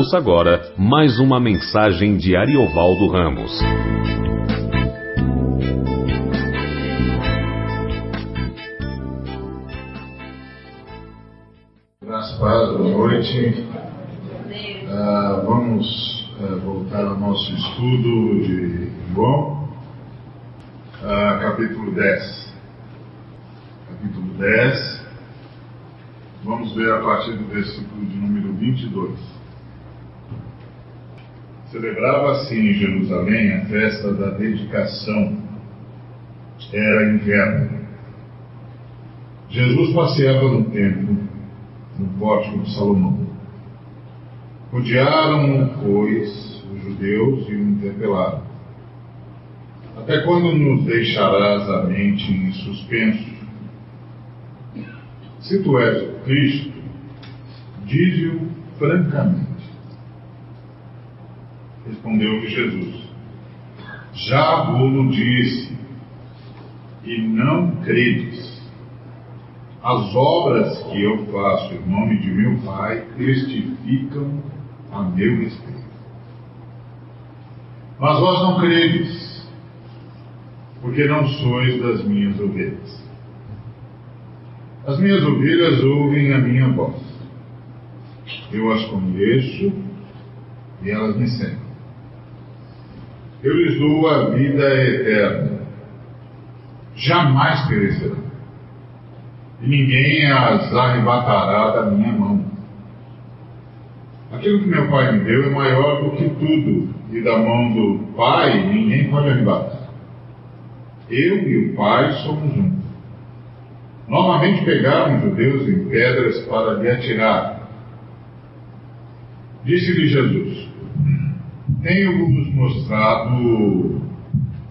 Ouça agora mais uma mensagem de Ariovaldo Ramos. Graças boa noite. Uh, vamos uh, voltar ao nosso estudo de João, uh, capítulo 10. Capítulo 10. Vamos ver a partir do versículo de número 22. Celebrava-se em Jerusalém a festa da dedicação. Era inverno. Jesus passeava no templo, no pórtico de Salomão. Rodearam-no, pois, os judeus e o interpelaram. Até quando nos deixarás a mente em suspenso? Se tu és o Cristo, dize-o francamente. Respondeu-lhe Jesus: Já vos disse, e não credes. As obras que eu faço em nome de meu Pai testificam a meu respeito. Mas vós não credes, porque não sois das minhas ovelhas. As minhas ovelhas ouvem a minha voz. Eu as conheço e elas me seguem. Eu lhes dou a vida eterna. Jamais perecerão. E ninguém as arrebatará da minha mão. Aquilo que meu Pai me deu é maior do que tudo, e da mão do Pai ninguém pode arrebatar. Eu e o Pai somos um. Novamente pegaram os judeus em pedras para lhe atirar. Disse-lhe Jesus: tenho-vos mostrado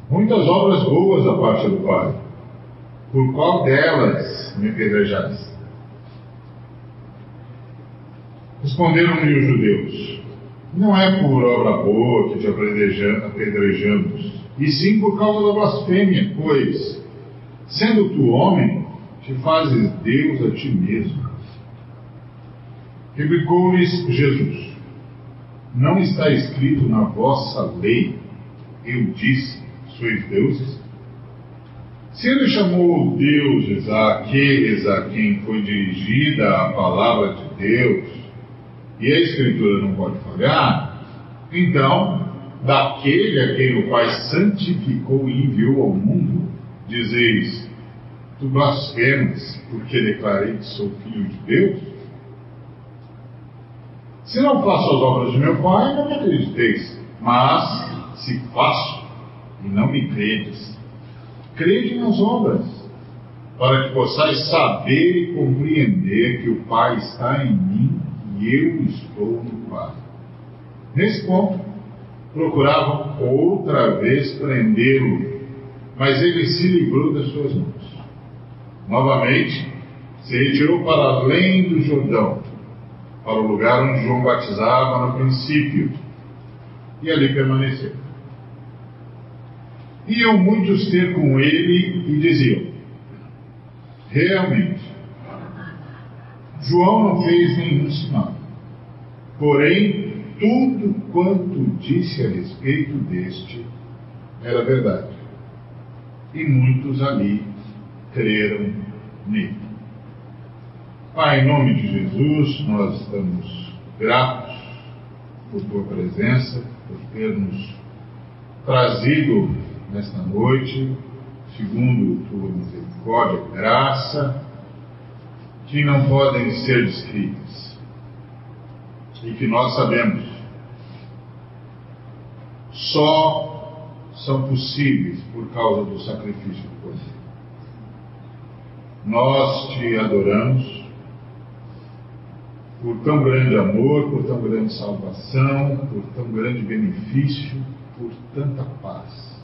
muitas obras boas da parte do Pai. Por qual delas me apedrejais? Responderam-lhe os judeus: Não é por obra boa que te apedrejamos, e sim por causa da blasfêmia, pois, sendo tu homem, te fazes Deus a ti mesmo. Replicou-lhes Jesus: não está escrito na vossa lei, eu disse, sois deuses? Se ele chamou deuses àqueles a quem foi dirigida a palavra de Deus, e a Escritura não pode falhar, então, daquele a quem o Pai santificou e enviou ao mundo, dizeis: Tu blasfemas, porque declarei que sou filho de Deus? Se não faço as obras de meu Pai, não me acrediteis. Mas, se faço, e não me credes, crede nas obras, para que possais saber e compreender que o Pai está em mim e eu estou no Pai. Nesse ponto, procuravam outra vez prendê-lo, mas ele se livrou das suas mãos. Novamente, se retirou para além do Jordão para o lugar onde João batizava no princípio, e ali permaneceu. Iam muitos ter com ele e diziam: Realmente, João não fez nenhum sinal, porém, tudo quanto disse a respeito deste era verdade. E muitos ali creram nele. Pai, em nome de Jesus, nós estamos gratos por tua presença, por ter nos trazido nesta noite, segundo tua misericórdia graça, que não podem ser descritas e que nós sabemos só são possíveis por causa do sacrifício do Cordeiro. Nós te adoramos por tão grande amor, por tão grande salvação, por tão grande benefício, por tanta paz,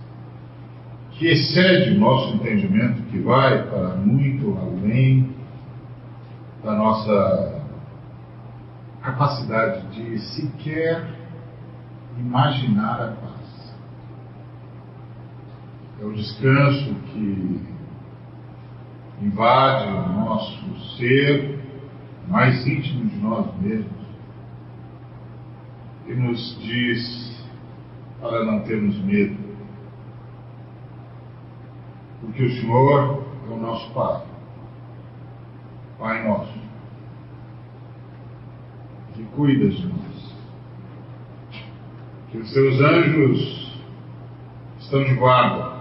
que excede o nosso entendimento, que vai para muito além da nossa capacidade de sequer imaginar a paz. É o descanso que invade o nosso ser mais íntimo de nós mesmos. e nos diz para não termos medo. Porque o Senhor é o nosso Pai, Pai nosso, que cuida de nós. Que os seus anjos estão de guarda.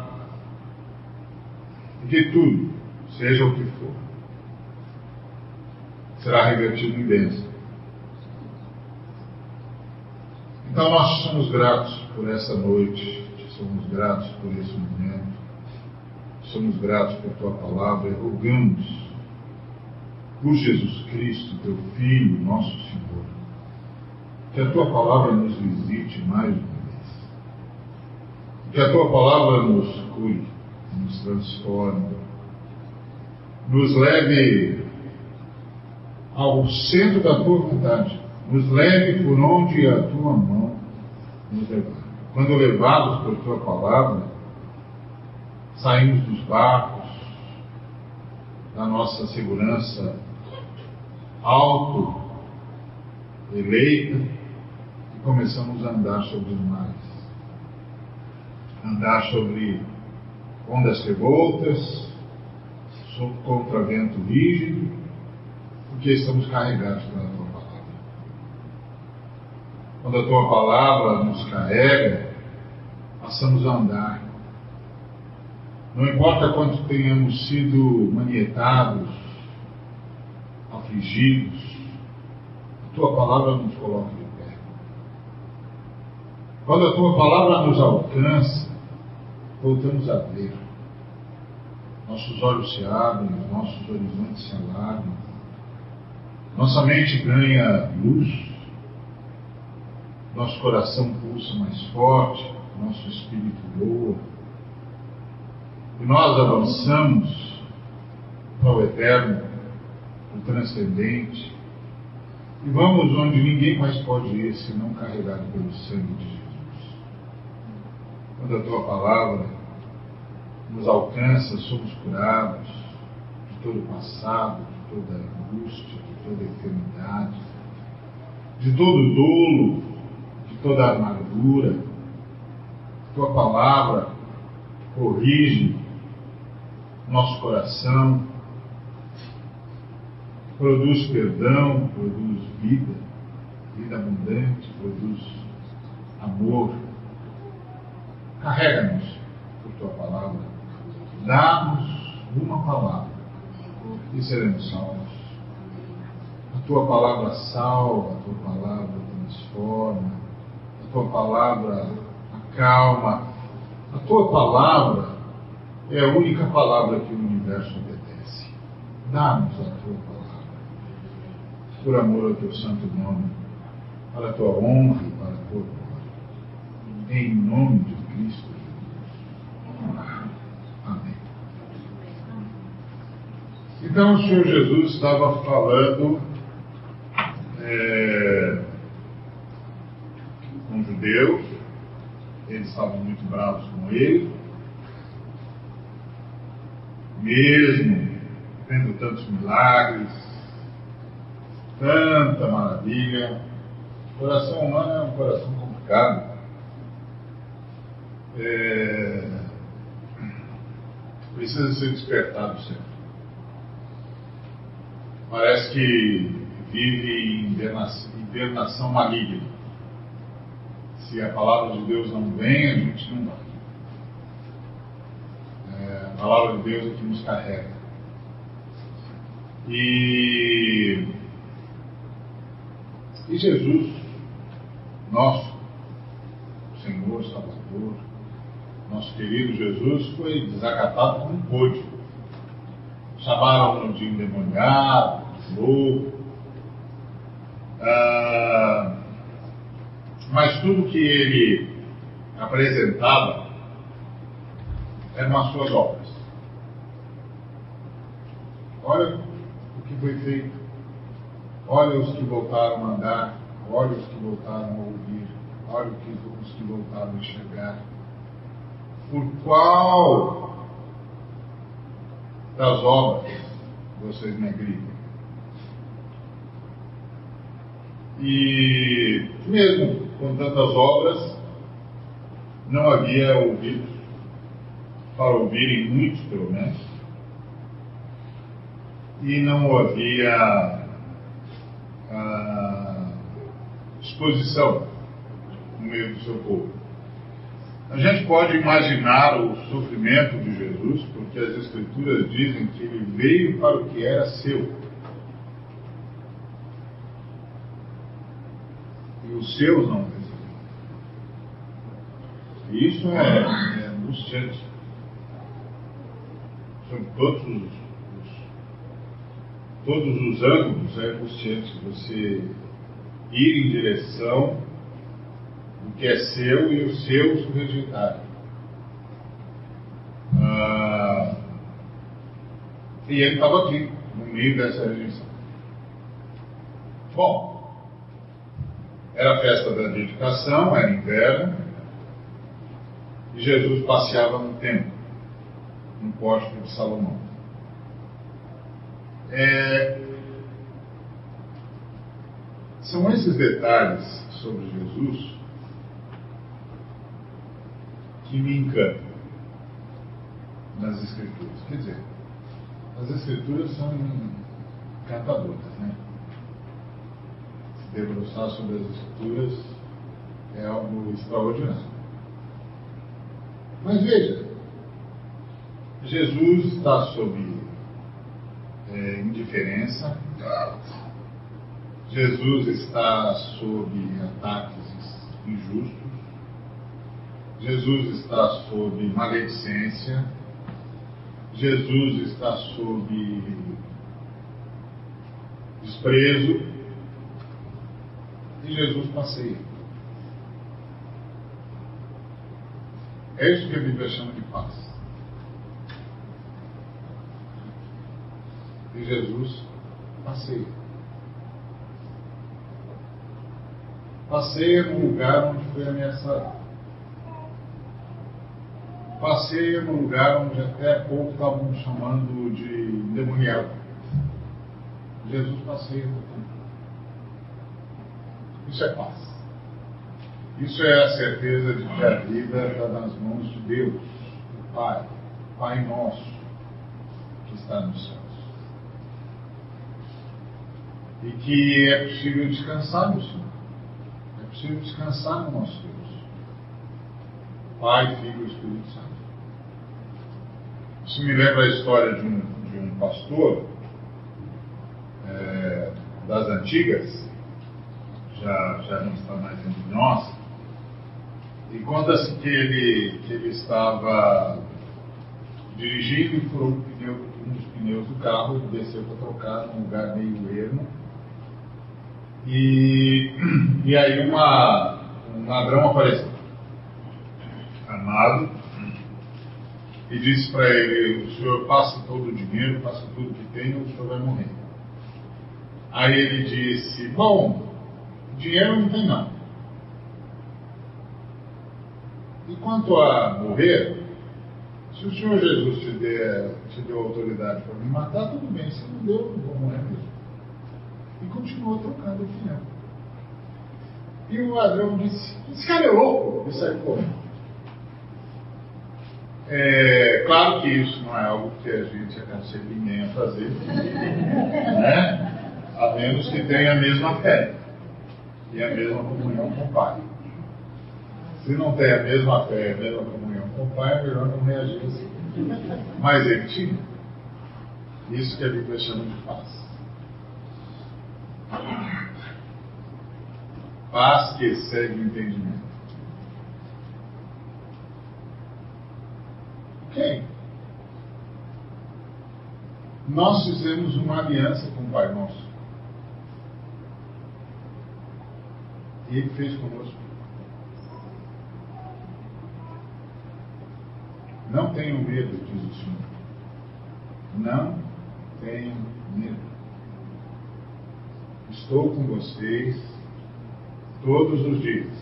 E que tudo, seja o que for, será revertido em bênção. Então nós somos gratos por essa noite, somos gratos por esse momento, somos gratos por tua palavra e rogamos por Jesus Cristo, teu Filho, nosso Senhor, que a tua palavra nos visite mais uma vez, que a tua palavra nos cure, nos transforme, nos leve ao centro da tua vontade, nos leve por onde a tua mão nos levar. Quando levados por tua palavra, saímos dos barcos, da nossa segurança auto eleita e começamos a andar sobre os mares. Andar sobre ondas revoltas, contra vento rígido, porque estamos carregados pela tua palavra. Quando a tua palavra nos carrega, passamos a andar. Não importa quanto tenhamos sido manietados, afligidos, a tua palavra nos coloca de pé. Quando a tua palavra nos alcança, voltamos a ver. Nossos olhos se abrem, nossos horizontes se alargam, nossa mente ganha luz, nosso coração pulsa mais forte, nosso espírito voa, e nós avançamos para o eterno, o transcendente, e vamos onde ninguém mais pode ir senão carregado pelo sangue de Jesus. Quando a tua palavra nos alcança, somos curados de todo o passado, de toda a angústia, toda a enfermidade, de todo dolo, de toda amargura. Tua palavra corrige nosso coração, produz perdão, produz vida, vida abundante, produz amor. Carrega-nos por tua palavra, dá-nos uma palavra e seremos salvos. Tua palavra salva, a tua palavra transforma, a tua palavra acalma, a tua palavra é a única palavra que o universo obedece. Dá-nos a tua palavra, por amor ao teu santo nome, para a tua honra e para a tua glória. Em nome de Cristo Jesus. Amém. Então o Senhor Jesus estava falando é, com os judeus, eles estavam muito bravos com ele, mesmo vendo tantos milagres, tanta maravilha. O coração humano é um coração complicado. É... Precisa ser despertado sempre. Parece que vive em hibernação maligna. Se a palavra de Deus não vem, a gente não vai. É, a palavra de Deus é que nos carrega. E, e Jesus, nosso Senhor, Salvador, nosso querido Jesus, foi desacatado como pôde. Chamaram-no de endemoniado, louco. Ah, mas tudo que ele apresentava eram as suas obras. Olha o que foi feito. Olha os que voltaram a andar. Olha os que voltaram a ouvir. Olha os que voltaram a enxergar. Por qual das obras vocês me agridem? E mesmo com tantas obras, não havia ouvido, para ouvirem muitos pelo menos, e não havia ah, exposição no meio do seu povo. A gente pode imaginar o sofrimento de Jesus, porque as Escrituras dizem que ele veio para o que era seu. E os seus não. E isso é, é angustiante. Sobre todos os, os, todos os ângulos é angustiante você ir em direção do que é seu e os seus o rejeitarem. Ah, e ele estava aqui, no meio dessa rejeição. Bom, era a festa da dedicação, era inverno, e Jesus passeava no templo, no pórtico de Salomão. É, são esses detalhes sobre Jesus que me encantam nas Escrituras. Quer dizer, as Escrituras são encantadoras, né? Debruçar sobre as Escrituras é algo extraordinário. Mas veja, Jesus está sob é, indiferença, Jesus está sob ataques injustos, Jesus está sob maledicência, Jesus está sob desprezo e Jesus passeia. É isso que a Bíblia chama de paz. E Jesus passeia. Passeia num lugar onde foi ameaçado. Passeia num lugar onde até pouco estavam chamando de demoniado. Jesus passeia no tempo. Isso é paz. Isso é a certeza de que a vida está nas mãos de Deus, o Pai, Pai nosso, que está nos céus. E que é possível descansar no Senhor. É possível descansar no nosso Deus. Pai, Filho e Espírito Santo. Isso me lembra a história de um, de um pastor é, das antigas, já, já não está mais entre nós, e conta-se que ele, que ele estava dirigindo e furou um, pneu, um dos pneus do carro, ele desceu para trocar num lugar meio ermo. E, e aí uma, um ladrão apareceu, armado, e disse para ele, o senhor passa todo o dinheiro, passa tudo que tem, ou o senhor vai morrer. Aí ele disse, bom, dinheiro não tem não. E quanto a morrer, se o Senhor Jesus te, der, te deu autoridade para me matar, tudo bem. Se não deu, não vou morrer mesmo. E continuou trocando o pneu. E o ladrão disse: Esse cara é louco. E saiu correndo. É, claro que isso não é algo que a gente aconselha ninguém a fazer, né? a menos que tenha a mesma fé e a mesma comunhão com o Pai. Se não tem a mesma fé e a mesma comunhão com o Pai, é melhor não reagir assim. Mas ele tinha. Isso que a Bíblia chama de paz. Paz que excede o entendimento. Ok. Nós fizemos uma aliança com o Pai Nosso. E Ele fez conosco. Não tenham medo, diz o Senhor. Não tenham medo. Estou com vocês todos os dias,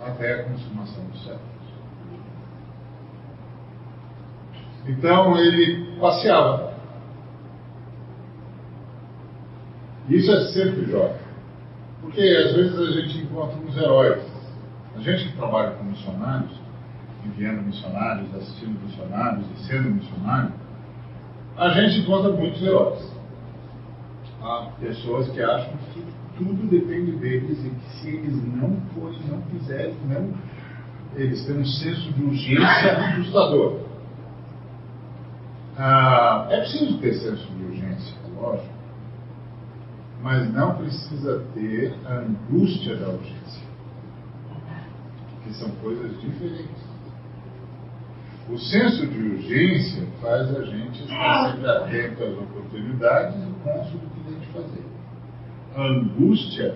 até a consumação dos séculos. Então ele passeava. Isso é sempre jóia. Porque às vezes a gente encontra uns heróis. A gente que trabalha com missionários, enviando missionários, assistindo missionários e sendo missionário, a gente encontra muitos heróis. Há pessoas que acham que tudo depende deles e que se eles não forem, não fizerem, não, eles têm um senso de urgência assustador. Ah, é preciso ter senso de urgência, lógico, mas não precisa ter a angústia da urgência, que são coisas diferentes. O senso de urgência faz a gente estar sempre atento às oportunidades e cônsul do que tem que fazer. A angústia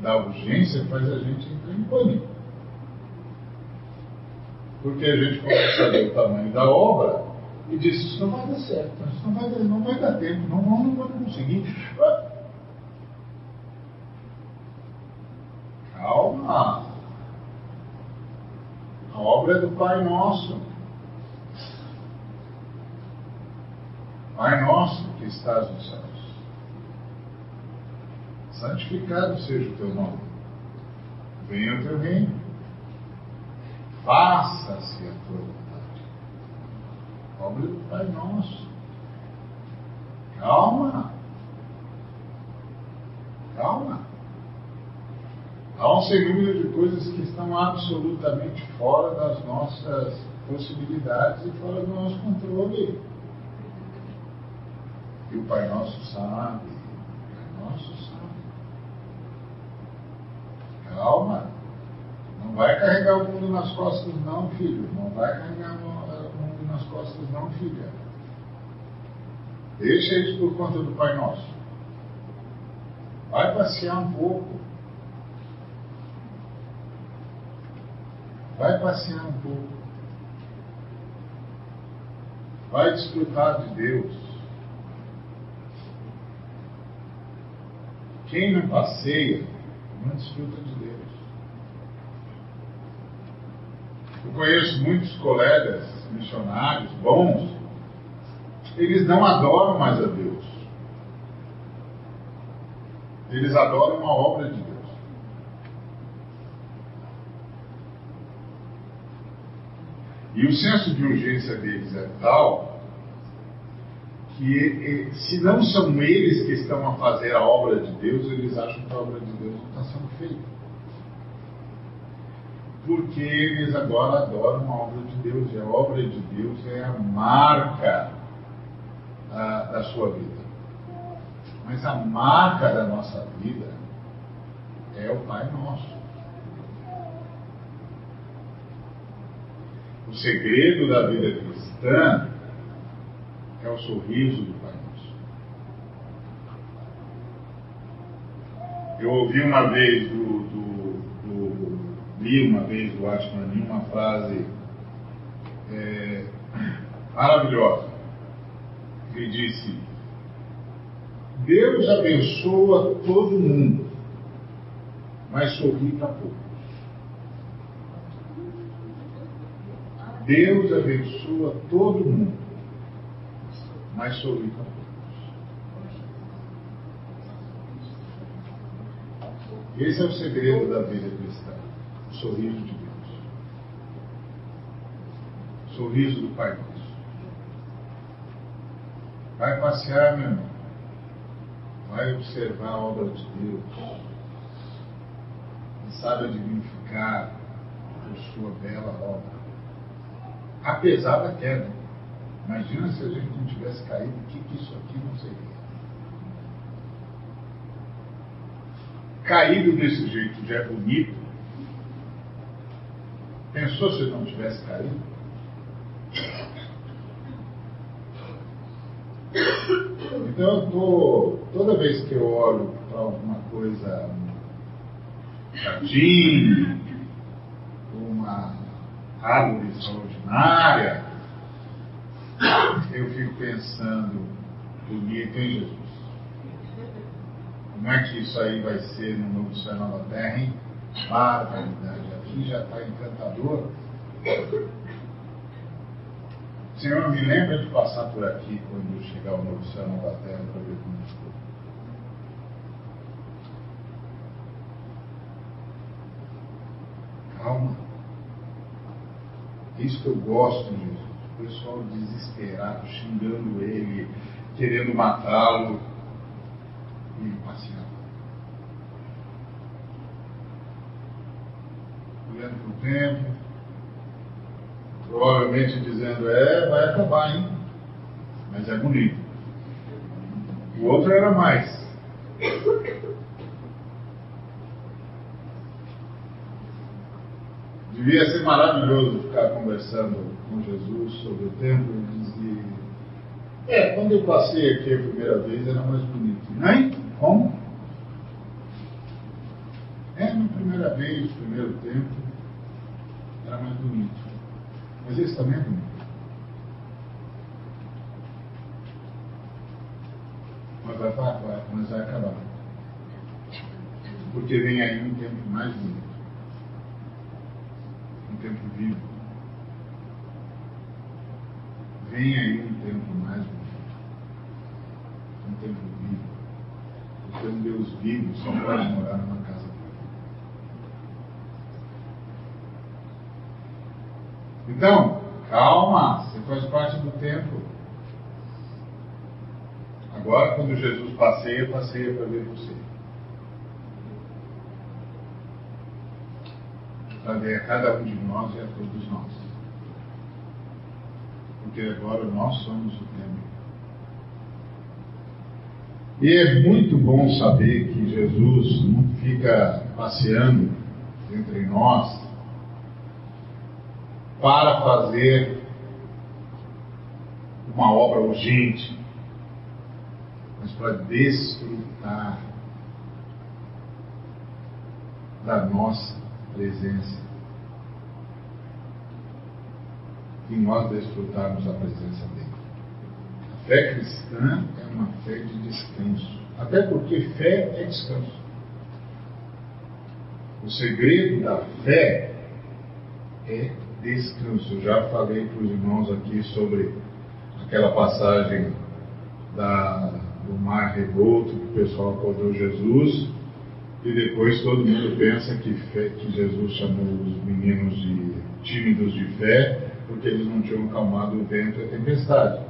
da urgência faz a gente entrar em pânico. Porque a gente começa a ver o tamanho da obra e diz, isso não vai dar certo, isso não vai, não vai dar tempo, não, não, não vamos conseguir. Calma. A obra é do Pai Nosso. Pai Nosso que estás nos céus. Santificado seja o teu nome. Venha o teu reino. Faça-se a tua vontade. Obra do Pai Nosso. Calma. Calma. Há um sem número de coisas que estão absolutamente fora das nossas possibilidades e fora do nosso controle. E o Pai Nosso sabe. O Pai Nosso sabe. Calma. Não vai carregar o mundo nas costas, não, filho. Não vai carregar o mundo nas costas, não, filha. Deixa isso por conta do Pai Nosso. Vai passear um pouco. Vai passear um pouco. Vai desfrutar de Deus. Quem não passeia, não desfruta de Deus. Eu conheço muitos colegas missionários bons, eles não adoram mais a Deus. Eles adoram uma obra de Deus. E o senso de urgência deles é tal que, se não são eles que estão a fazer a obra de Deus, eles acham que a obra de Deus não está sendo feita. Porque eles agora adoram a obra de Deus, e a obra de Deus é a marca a, da sua vida. Mas a marca da nossa vida é o Pai Nosso. O segredo da vida cristã é o sorriso do Pai Nosso. Eu ouvi uma vez do, do, do li uma vez do Atman uma frase é, maravilhosa. Ele disse: Deus abençoa todo mundo, mas sorri para poucos. Deus abençoa todo mundo, mas sorri para poucos. Esse é o segredo da vida cristã, o sorriso de Deus. O sorriso do Pai Nosso. Vai passear, meu irmão. Vai observar a obra de Deus. E sabe dignificar a sua bela obra. Apesar da queda. Imagina se a gente não tivesse caído, o que, que isso aqui não seria? Caído desse jeito já é bonito. Pensou se não tivesse caído? Então eu tô, toda vez que eu olho para alguma coisa, jardim, Álbum extraordinária, eu fico pensando, bonito, tem Jesus? Como é que isso aí vai ser no novo céu nova terra, hein? Barbaridade, aqui já está encantador. Senhor, me lembra de passar por aqui quando chegar o novo céu nova terra para ver como ficou. Calma. É isso que eu gosto Jesus. O pessoal desesperado, xingando ele, querendo matá-lo. E passeava. Olhando para o tempo, provavelmente dizendo, é, vai acabar, hein? Mas é bonito. O outro era mais. Devia ser maravilhoso ficar conversando com Jesus sobre o templo e dizer: É, quando eu passei aqui a primeira vez era mais bonito. Hein? Como? É, na primeira vez, no primeiro tempo, era mais bonito. Mas esse também é bonito. Mas vai, vai, mas vai acabar. Porque vem aí um tempo mais bonito tempo vivo. Vem aí um tempo mais bonito. Um tempo vivo. Porque um Deus vivo só pode morar numa casa viva. Então, calma, você faz parte do tempo. Agora, quando Jesus passeia, passeia para ver você. A cada um de nós e a todos nós. Porque agora nós somos o templo. E é muito bom saber que Jesus não fica passeando entre nós para fazer uma obra urgente, mas para desfrutar da nossa presença. E nós desfrutarmos a presença dele. A fé cristã é uma fé de descanso. Até porque fé é descanso. O segredo da fé é descanso. Já falei para os irmãos aqui sobre aquela passagem da, do mar revolto que o pessoal acordou Jesus e depois todo mundo pensa que, fé, que Jesus chamou os meninos de tímidos de fé, porque eles não tinham acalmado o vento e a tempestade.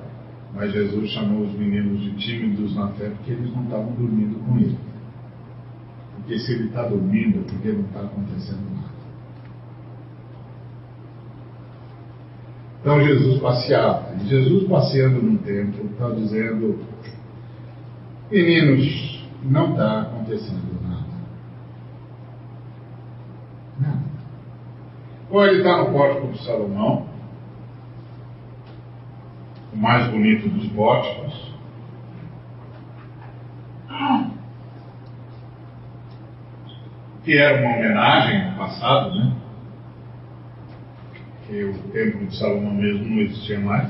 Mas Jesus chamou os meninos de tímidos na fé porque eles não estavam dormindo com ele. Porque se ele está dormindo é porque não está acontecendo nada. Então Jesus passeava. E Jesus passeando num templo está dizendo: Meninos, não está acontecendo Ou ele está no pórtico de Salomão, o mais bonito dos pórticos. Que era uma homenagem no passado, né? Que o templo de Salomão mesmo não existia mais.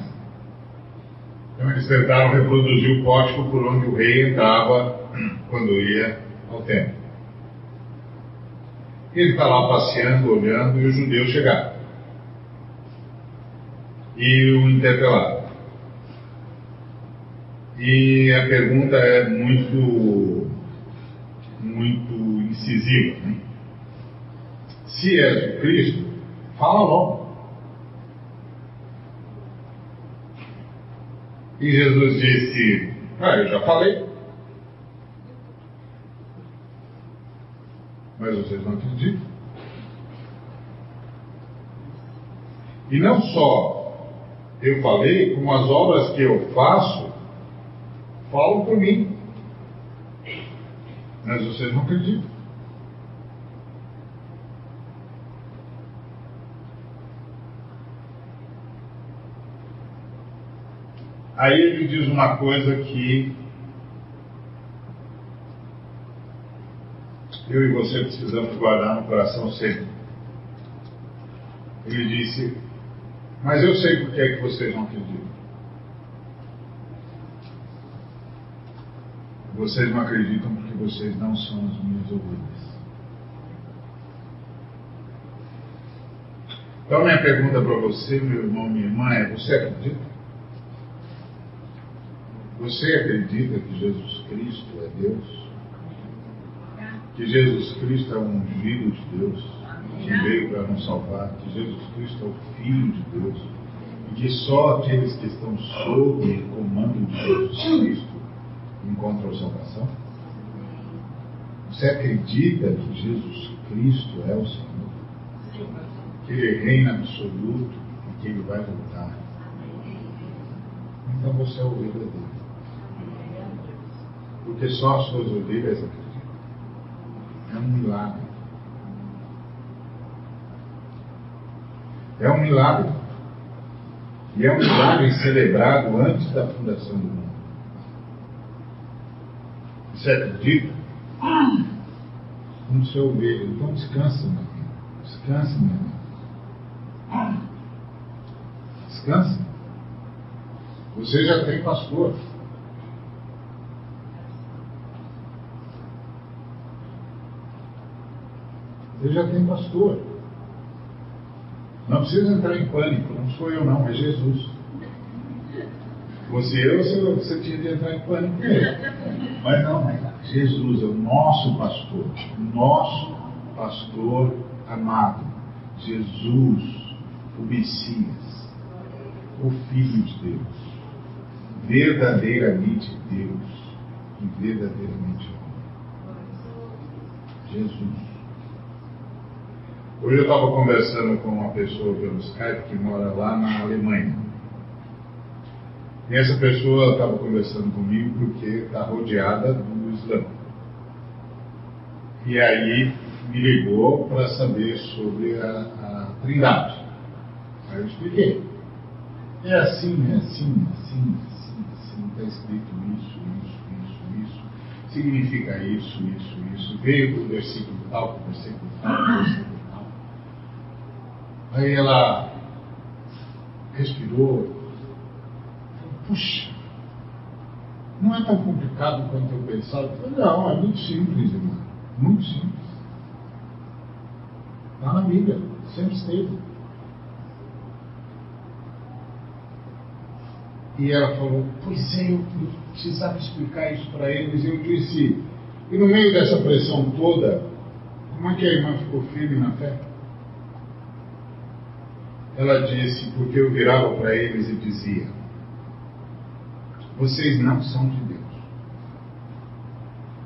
Então eles tentaram reproduzir o pórtico por onde o rei entrava quando ia ao templo. Ele está lá passeando, olhando, e os judeus chegaram. E o interpelaram. E a pergunta é muito, muito incisiva. Né? Se és o Cristo, fala logo. E Jesus disse: Ah, eu já falei. Mas vocês não acreditam. E não só eu falei, como as obras que eu faço falam por mim. Mas vocês não acreditam. Aí ele diz uma coisa que eu e você precisamos guardar no coração sempre. Ele disse: Mas eu sei por que é que vocês não acreditam. Vocês não acreditam porque vocês não são as minhas ovelhas. Então, minha pergunta para você, meu irmão, minha irmã, é: você acredita? Você acredita que Jesus Cristo é Deus? Que Jesus Cristo é o ungido de Deus, que veio para nos salvar, que Jesus Cristo é o Filho de Deus, e que só aqueles que estão sob o comando de Jesus Cristo encontram salvação? Você acredita que Jesus Cristo é o Senhor? Que Ele reina absoluto e que Ele vai voltar? Então você é ovelha dele. Porque só as suas ovelhas acreditam. É um milagre. É um milagre. E é um milagre celebrado antes da fundação do mundo. Você acredita? Como seu ovelha. Então descansa, meu filho. Descansa, meu irmão. Descansa. Você já tem pastor. Você já tem pastor. Não precisa entrar em pânico, não sou eu não, é Jesus. Você eu, você, você tinha de entrar em pânico mesmo. Mas não, Jesus é o nosso pastor, nosso pastor amado. Jesus, o Messias, o Filho de Deus verdadeiramente Deus e verdadeiramente homem. Jesus. Hoje eu estava conversando com uma pessoa pelo Skype que mora lá na Alemanha. E essa pessoa estava conversando comigo porque está rodeada do Islã. E aí me ligou para saber sobre a, a Trindade. Aí eu expliquei. É assim, é assim, é assim, é assim, é assim, está escrito isso, isso, isso, isso, significa isso, isso, isso, veio do versículo tal, do versículo tal. Aí ela respirou, puxa, não é tão complicado quanto eu pensava. Não, é muito simples, irmão, muito simples. Está na Bíblia, sempre esteve. E ela falou, pois é, eu precisava explicar isso para eles. Eu disse, e no meio dessa pressão toda, como é que a irmã ficou firme na fé? Ela disse, porque eu virava para eles e dizia, vocês não são de Deus.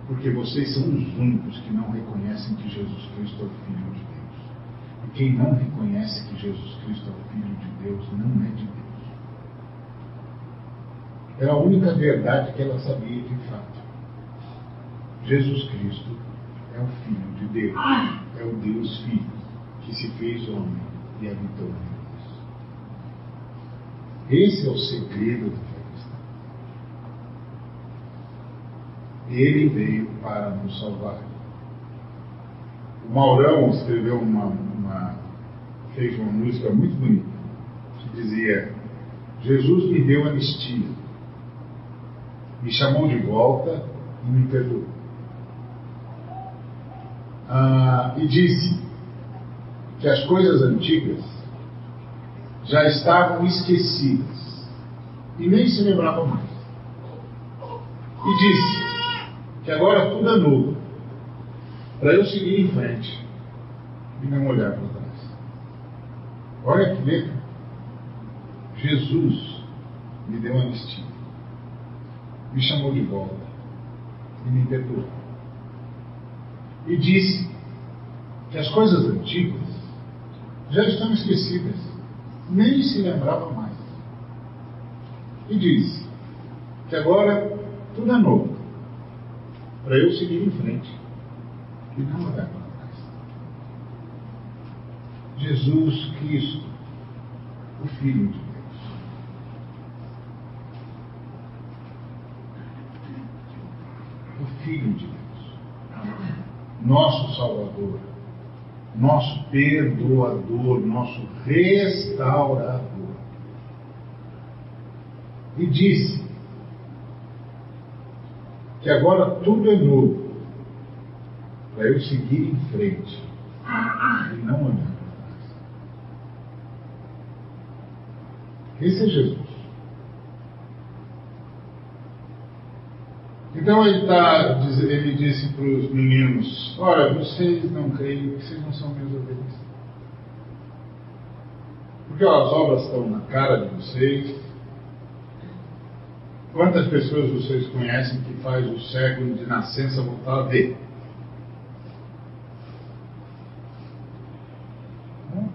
Porque vocês são os únicos que não reconhecem que Jesus Cristo é o Filho de Deus. E quem não reconhece que Jesus Cristo é o Filho de Deus não é de Deus. Era a única verdade que ela sabia de fato. Jesus Cristo é o Filho de Deus, é o Deus Filho, que se fez homem e habitou. Esse é o segredo da fé. Ele veio para nos salvar. O Maurão escreveu uma, uma fez uma música muito bonita que dizia: Jesus me deu anistia me chamou de volta e me perdoou. Ah, e disse que as coisas antigas já estavam esquecidas e nem se lembravam mais. E disse que agora tudo é novo, para eu seguir em frente e não olhar para trás. Olha que letra. Jesus me deu anistia me chamou de volta e me perdoou. E disse que as coisas antigas já estão esquecidas, nem se lembrava mais. E disse que agora tudo é novo, para eu seguir em frente e não olhar para trás. Jesus Cristo, o Filho de Filho de Deus, nosso Salvador, nosso perdoador, nosso restaurador. E disse que agora tudo é novo, para eu seguir em frente e não olhar para trás. Esse é Jesus. Então ele, tá, ele disse para os meninos: Olha, vocês não creem, vocês não são meus ovelhas. Porque ó, as obras estão na cara de vocês. Quantas pessoas vocês conhecem que faz o cego de nascença voltar a ver?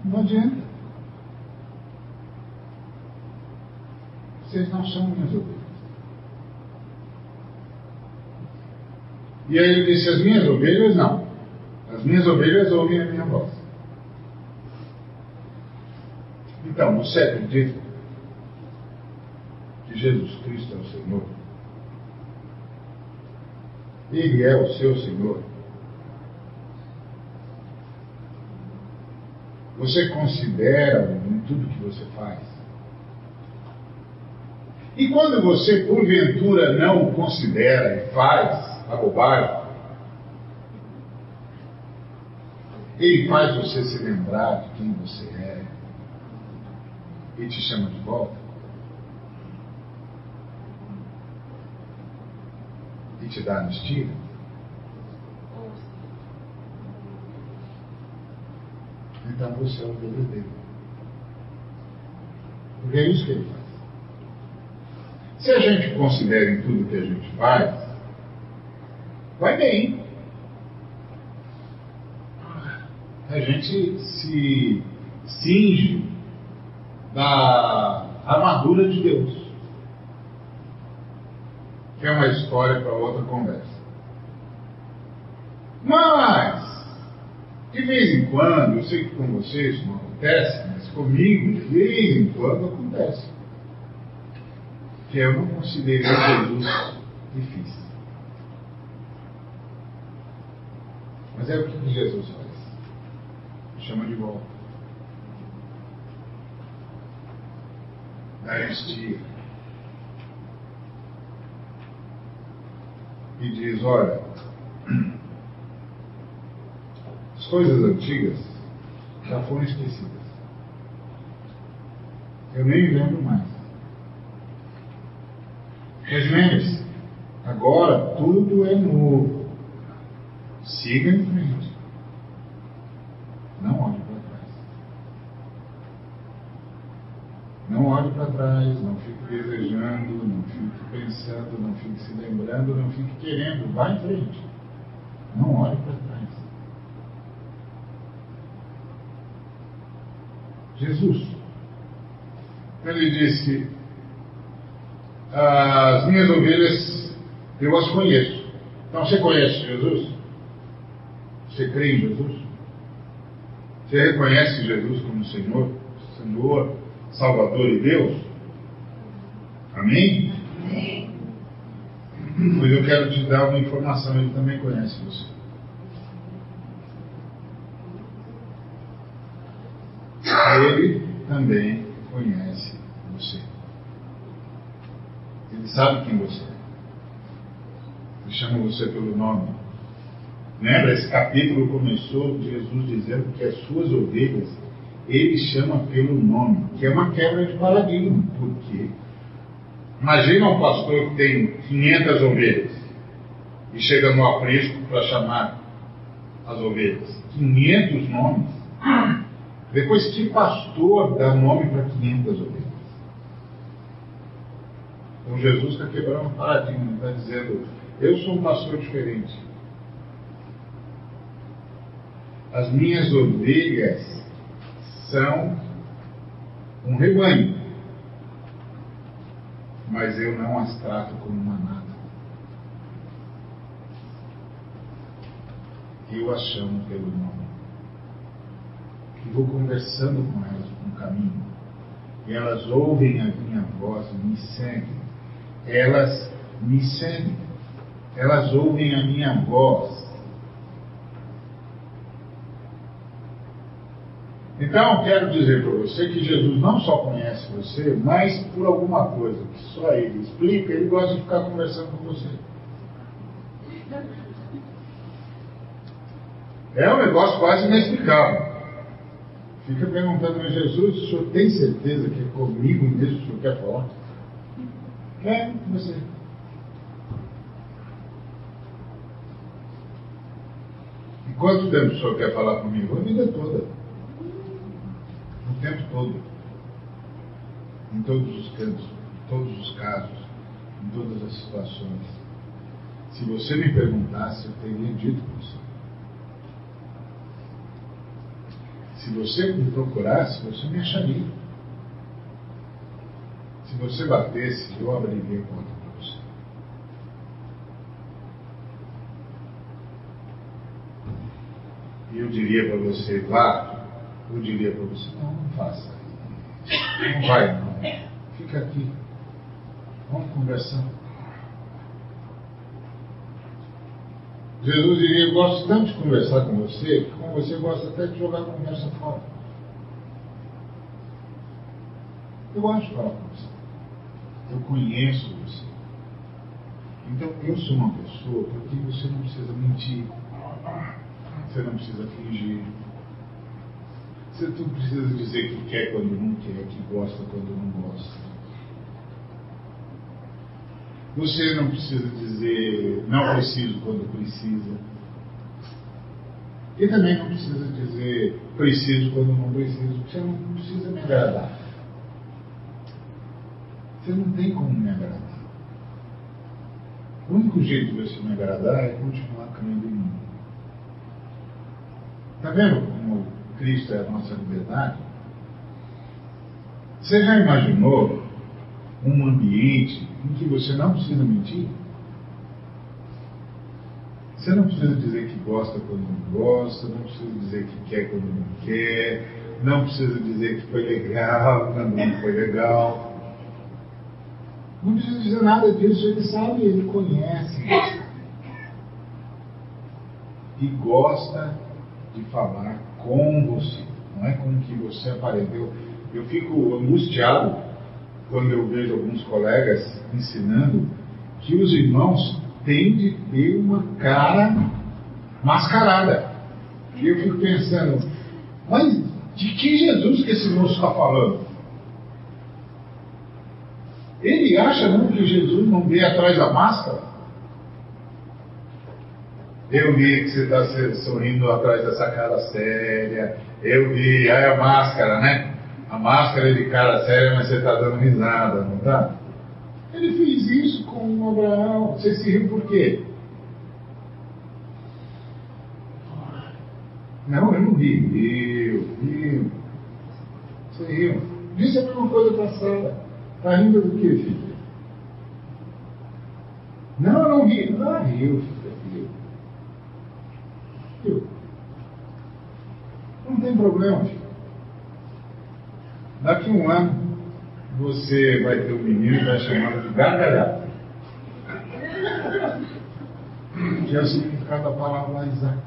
Não, adianta. Vocês não são minhas ovelhas. E aí ele disse: As minhas ovelhas não. As minhas ovelhas ouvem a minha voz. Então, você acredita que Jesus Cristo é o Senhor? Ele é o seu Senhor? Você considera em tudo que você faz? E quando você, porventura, não o considera e faz a bobagem, ele faz você se lembrar de quem você é e te chama de volta? E te dá anistia? Então você é o verdadeiro. Porque é isso que ele faz. Se a gente considera em tudo que a gente faz, vai bem. A gente se cinge da armadura de Deus. Que é uma história para outra conversa. Mas, de vez em quando, eu sei que com vocês não acontece, mas comigo, de vez em quando, acontece. Que eu não considerei Jesus difícil. Mas é o que Jesus faz. Chama de volta. da anistia. E diz: olha, as coisas antigas já foram esquecidas. Eu nem lembro mais. Mas lembre-se, agora tudo é novo. Siga em frente. Não olhe Não olhe para trás, não fique desejando, não fique pensando, não fique se lembrando, não fique querendo. Vá em frente. Não olhe para trás. Jesus, ele disse: As minhas ovelhas eu as conheço. Então você conhece Jesus? Você crê em Jesus? Você reconhece Jesus como Senhor? Senhor, Salvador e Deus? Amém? Amém. Pois eu quero te dar uma informação, ele também conhece você. Ele também conhece você. Ele sabe quem você é. Ele chama você pelo nome. Lembra? Esse capítulo começou Jesus dizendo que as suas ovelhas ele chama pelo nome, que é uma quebra de paradigma. Por quê? Imagina um pastor que tem 500 ovelhas e chega no aprisco para chamar as ovelhas. 500 nomes. Depois, que pastor dá nome para 500 ovelhas? Então, Jesus está quebrando o paradigma, está dizendo: Eu sou um pastor diferente. As minhas ovelhas são um rebanho, mas eu não as trato como manada. Eu as chamo pelo nome. E vou conversando com elas no caminho. E elas ouvem a minha voz e me seguem. Elas me seguem. Elas ouvem a minha voz Então, quero dizer para você que Jesus não só conhece você, mas por alguma coisa que só ele explica, ele gosta de ficar conversando com você. É um negócio quase inexplicável. Fica perguntando a Jesus, o senhor tem certeza que é comigo mesmo que o senhor quer falar? É, com você. E quanto tempo o senhor quer falar comigo? A vida toda tempo todo. em todos os cantos, em todos os casos, em todas as situações. Se você me perguntasse, eu teria dito para você. Se você me procurasse, você me acharia. Se você batesse, eu abriria a porta para você. E eu diria para você, vá. Eu diria para você, não, não faça. Não vai, não. Fica aqui. Vamos conversar. Jesus diria, eu gosto tanto de conversar com você, que com você gosta até de jogar a conversa fora. Eu gosto de falar com você. Eu conheço você. Então eu sou uma pessoa porque você não precisa mentir. Você não precisa fingir. Você não precisa dizer que quer quando não quer, que gosta quando não gosta. Você não precisa dizer não preciso quando precisa. E também não precisa dizer preciso quando não preciso. Você não precisa me agradar. Você não tem como me agradar. O único jeito de você me agradar é continuar crendo em mim. Está vendo Cristo é a nossa liberdade? Você já imaginou um ambiente em que você não precisa mentir. Você não precisa dizer que gosta quando não gosta, não precisa dizer que quer quando não quer, não precisa dizer que foi legal quando não foi legal. Não precisa dizer nada disso, ele sabe, ele conhece. E gosta de falar com você, não é com o que você apareceu. Eu fico angustiado quando eu vejo alguns colegas ensinando que os irmãos têm de ter uma cara mascarada. E eu fico pensando, mas de que Jesus que esse moço está falando? Ele acha não que Jesus não vê atrás da máscara? Eu vi que você está sorrindo atrás dessa cara séria. Eu vi, aí a máscara, né? a máscara de cara séria, mas você está dando risada, não está? Ele fez isso com Abraão. Você se riu por quê? Não, eu não ri. Riu, riu. Você riu. Disse a mesma coisa para Sara. Está rindo do que, filho? Não, eu não ri. Ah, riu, filho. Riu. Riu. Não tem problema. Daqui um ano, você vai ter um menino que vai chamar de gargalhada. Que é o significado da palavra Isaac.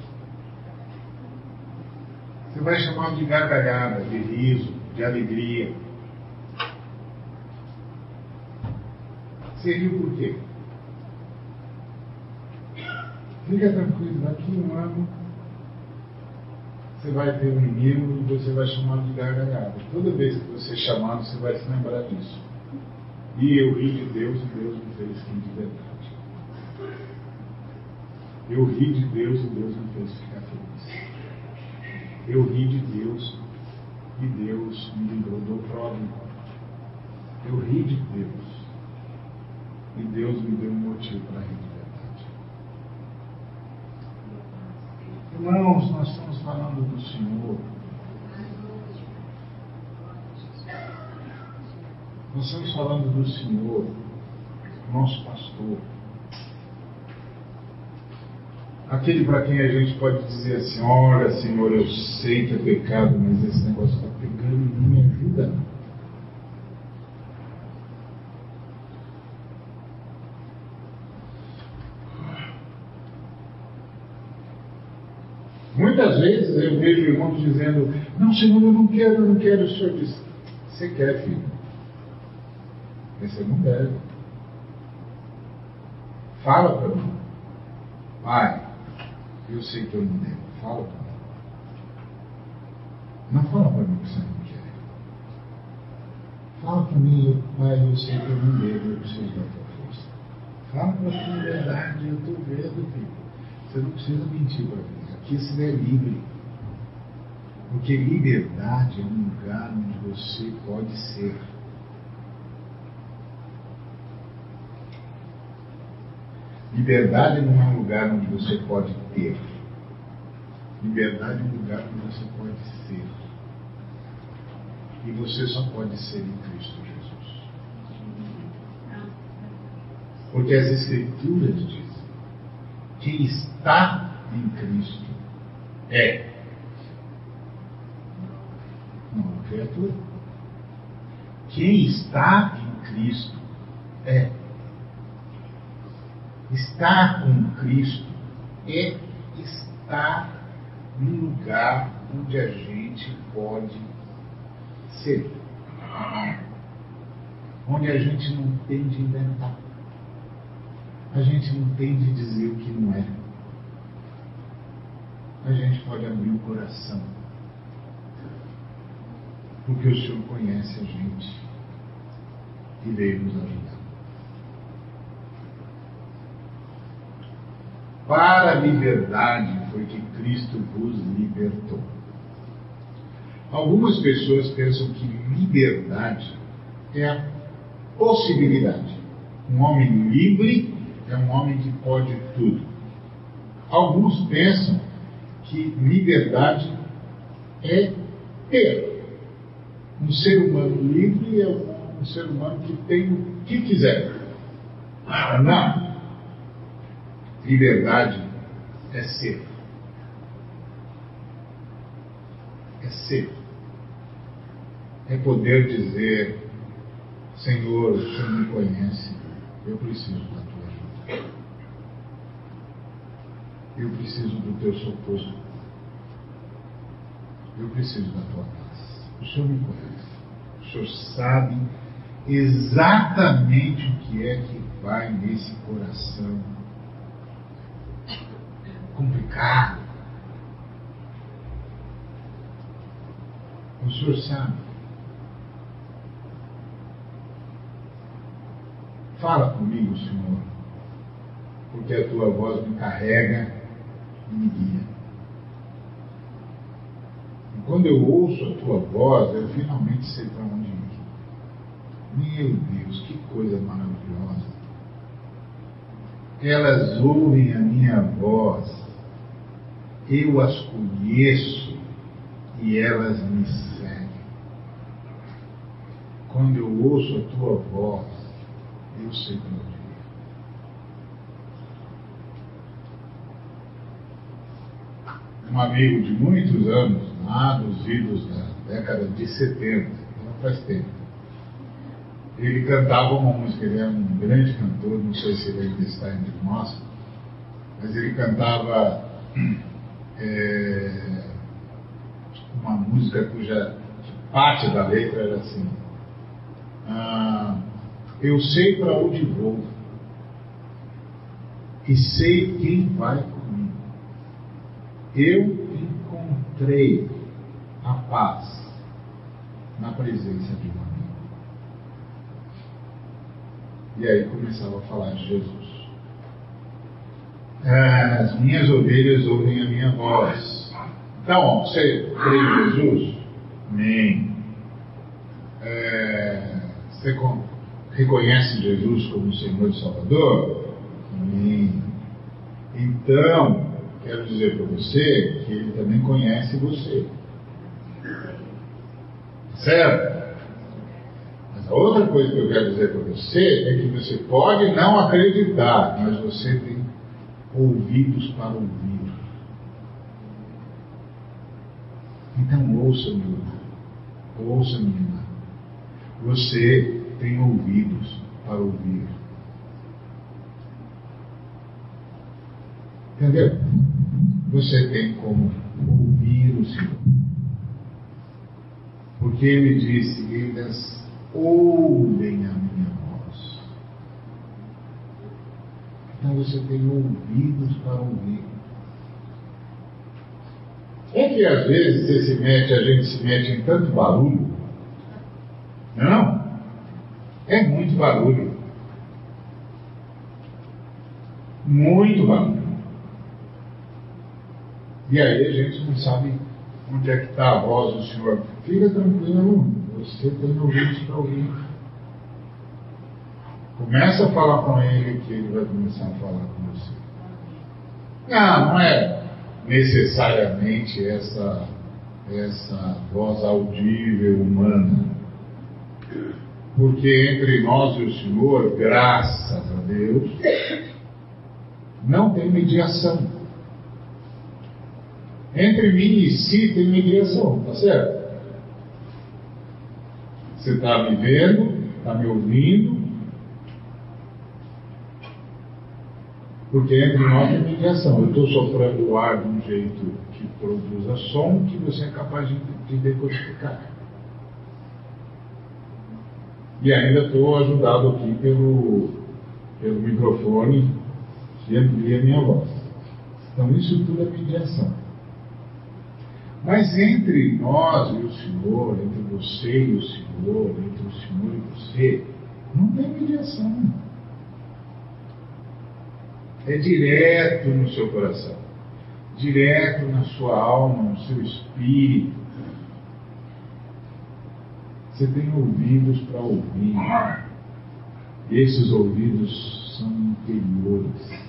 Você vai chamar de gargalhada, de riso, de alegria. Riu por quê? Fica tranquilo, daqui um ano você vai ter um menino e você vai chamar de gargalhada. Toda vez que você chamar, você vai se lembrar disso. E eu ri de Deus e Deus me fez rir de verdade. Eu ri de Deus e Deus me fez ficar feliz. Eu ri de Deus e Deus me livrou do próprio. Eu ri de Deus e Deus me deu um motivo para rir de Irmãos, nós estamos falando do Senhor. Nós estamos falando do Senhor, nosso pastor. Aquele para quem a gente pode dizer assim: Olha, Senhor, eu sei que é pecado, mas esse negócio está pegando em mim, me ajuda. Muitas vezes eu vejo irmãos dizendo: Não, Senhor, eu não quero, eu não quero. O Senhor diz: Você quer, filho? Você não deve. Fala para mim. Pai, eu sei que eu não devo. Fala para mim. Não fala para mim que você não quer. Fala para mim, pai, eu sei que eu não devo, eu preciso da tua força. Fala para mim verdade, eu estou vendo, filho. Você não precisa mentir para mim que se é livre. Porque liberdade é um lugar onde você pode ser. Liberdade não é um lugar onde você pode ter. Liberdade é um lugar onde você pode ser. E você só pode ser em Cristo Jesus. Porque as Escrituras dizem: quem está em Cristo é uma criatura. Quem está em Cristo é. Estar com Cristo é estar num lugar onde a gente pode ser. Onde a gente não tem de inventar. A gente não tem de dizer o que não é. A gente pode abrir o coração. Porque o Senhor conhece a gente e veio nos ajudar. Para a liberdade foi que Cristo vos libertou. Algumas pessoas pensam que liberdade é a possibilidade. Um homem livre é um homem que pode tudo. Alguns pensam que liberdade é ter. Um ser humano livre é um ser humano que tem o que quiser. Não. Liberdade é ser. É ser. É poder dizer, Senhor, o Senhor me conhece, eu preciso da tua ajuda. Eu preciso do teu socorro. Eu preciso da tua paz. O Senhor me conhece. O Senhor sabe exatamente o que é que vai nesse coração complicado. O Senhor sabe. Fala comigo, Senhor, porque a tua voz me carrega e me guia. E quando eu ouço a tua voz, eu finalmente sei para onde ir. Meu Deus, que coisa maravilhosa. Elas ouvem a minha voz, eu as conheço e elas me seguem. Quando eu ouço a tua voz, eu sei para onde ir. Um amigo de muitos anos, lá dos idos da década de 70, não faz tempo, ele cantava uma música, ele era um grande cantor, não sei se ele ainda está entre nós, mas ele cantava é, uma música cuja parte da letra era assim. Ah, eu sei para onde vou e sei quem vai comigo. Eu encontrei a paz na presença de um amigo. E aí começava a falar de Jesus. As minhas ovelhas ouvem a minha voz. Então, você crê em Jesus? Amém. É, você reconhece Jesus como Senhor e Salvador? Amém. Então, quero dizer para você que Ele também conhece você. Certo? Mas a outra coisa que eu quero dizer para você é que você pode não acreditar, mas você tem ouvidos para ouvir. Então ouça, meu irmão. Ouça, minha irmã. Você tem ouvidos para ouvir. Entendeu? Você tem como ouvir o Senhor. Porque ele disse: eles ouvem a minha voz. Então você tem ouvidos para ouvir. É que às vezes você se mete, a gente se mete em tanto barulho. Não? É muito barulho. Muito barulho. E aí a gente não sabe onde é que está a voz do Senhor. Fica tranquilo, você tem ouvidos para ouvir. Começa a falar com ele que ele vai começar a falar com você. Não, não é necessariamente essa, essa voz audível humana. Porque entre nós e o Senhor, graças a Deus, não tem mediação. Entre mim e si tem mediação, tá certo? Você está me vendo, está me ouvindo, porque entre nós tem mediação. Eu estou soprando o ar de um jeito que produza som que você é capaz de, de decodificar. E ainda estou ajudado aqui pelo, pelo microfone que amplia minha voz. Então isso tudo é mediação. Mas entre nós e o Senhor, entre você e o Senhor, entre o Senhor e você, não tem mediação é direto no seu coração, direto na sua alma, no seu espírito. Você tem ouvidos para ouvir. E esses ouvidos são interiores.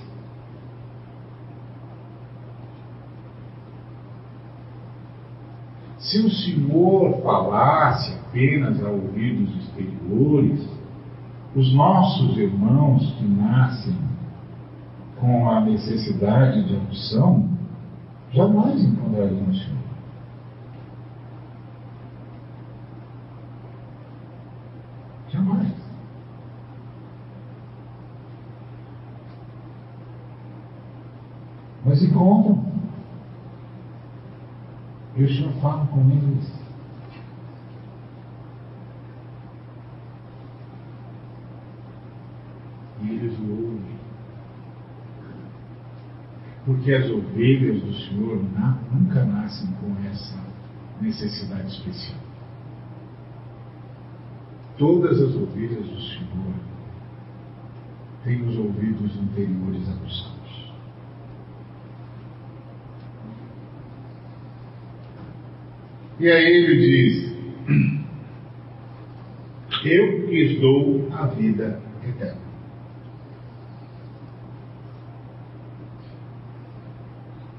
Se o Senhor falasse apenas a ouvidos exteriores, os nossos irmãos que nascem com a necessidade de opção, jamais encontrariam o Senhor. Jamais. Mas encontram. E o Senhor fala com eles. E eles o ouvem. Porque as ovelhas do Senhor nunca nascem com essa necessidade especial. Todas as ovelhas do Senhor têm os ouvidos interiores aguçados. E aí ele diz: Eu lhes dou a vida eterna.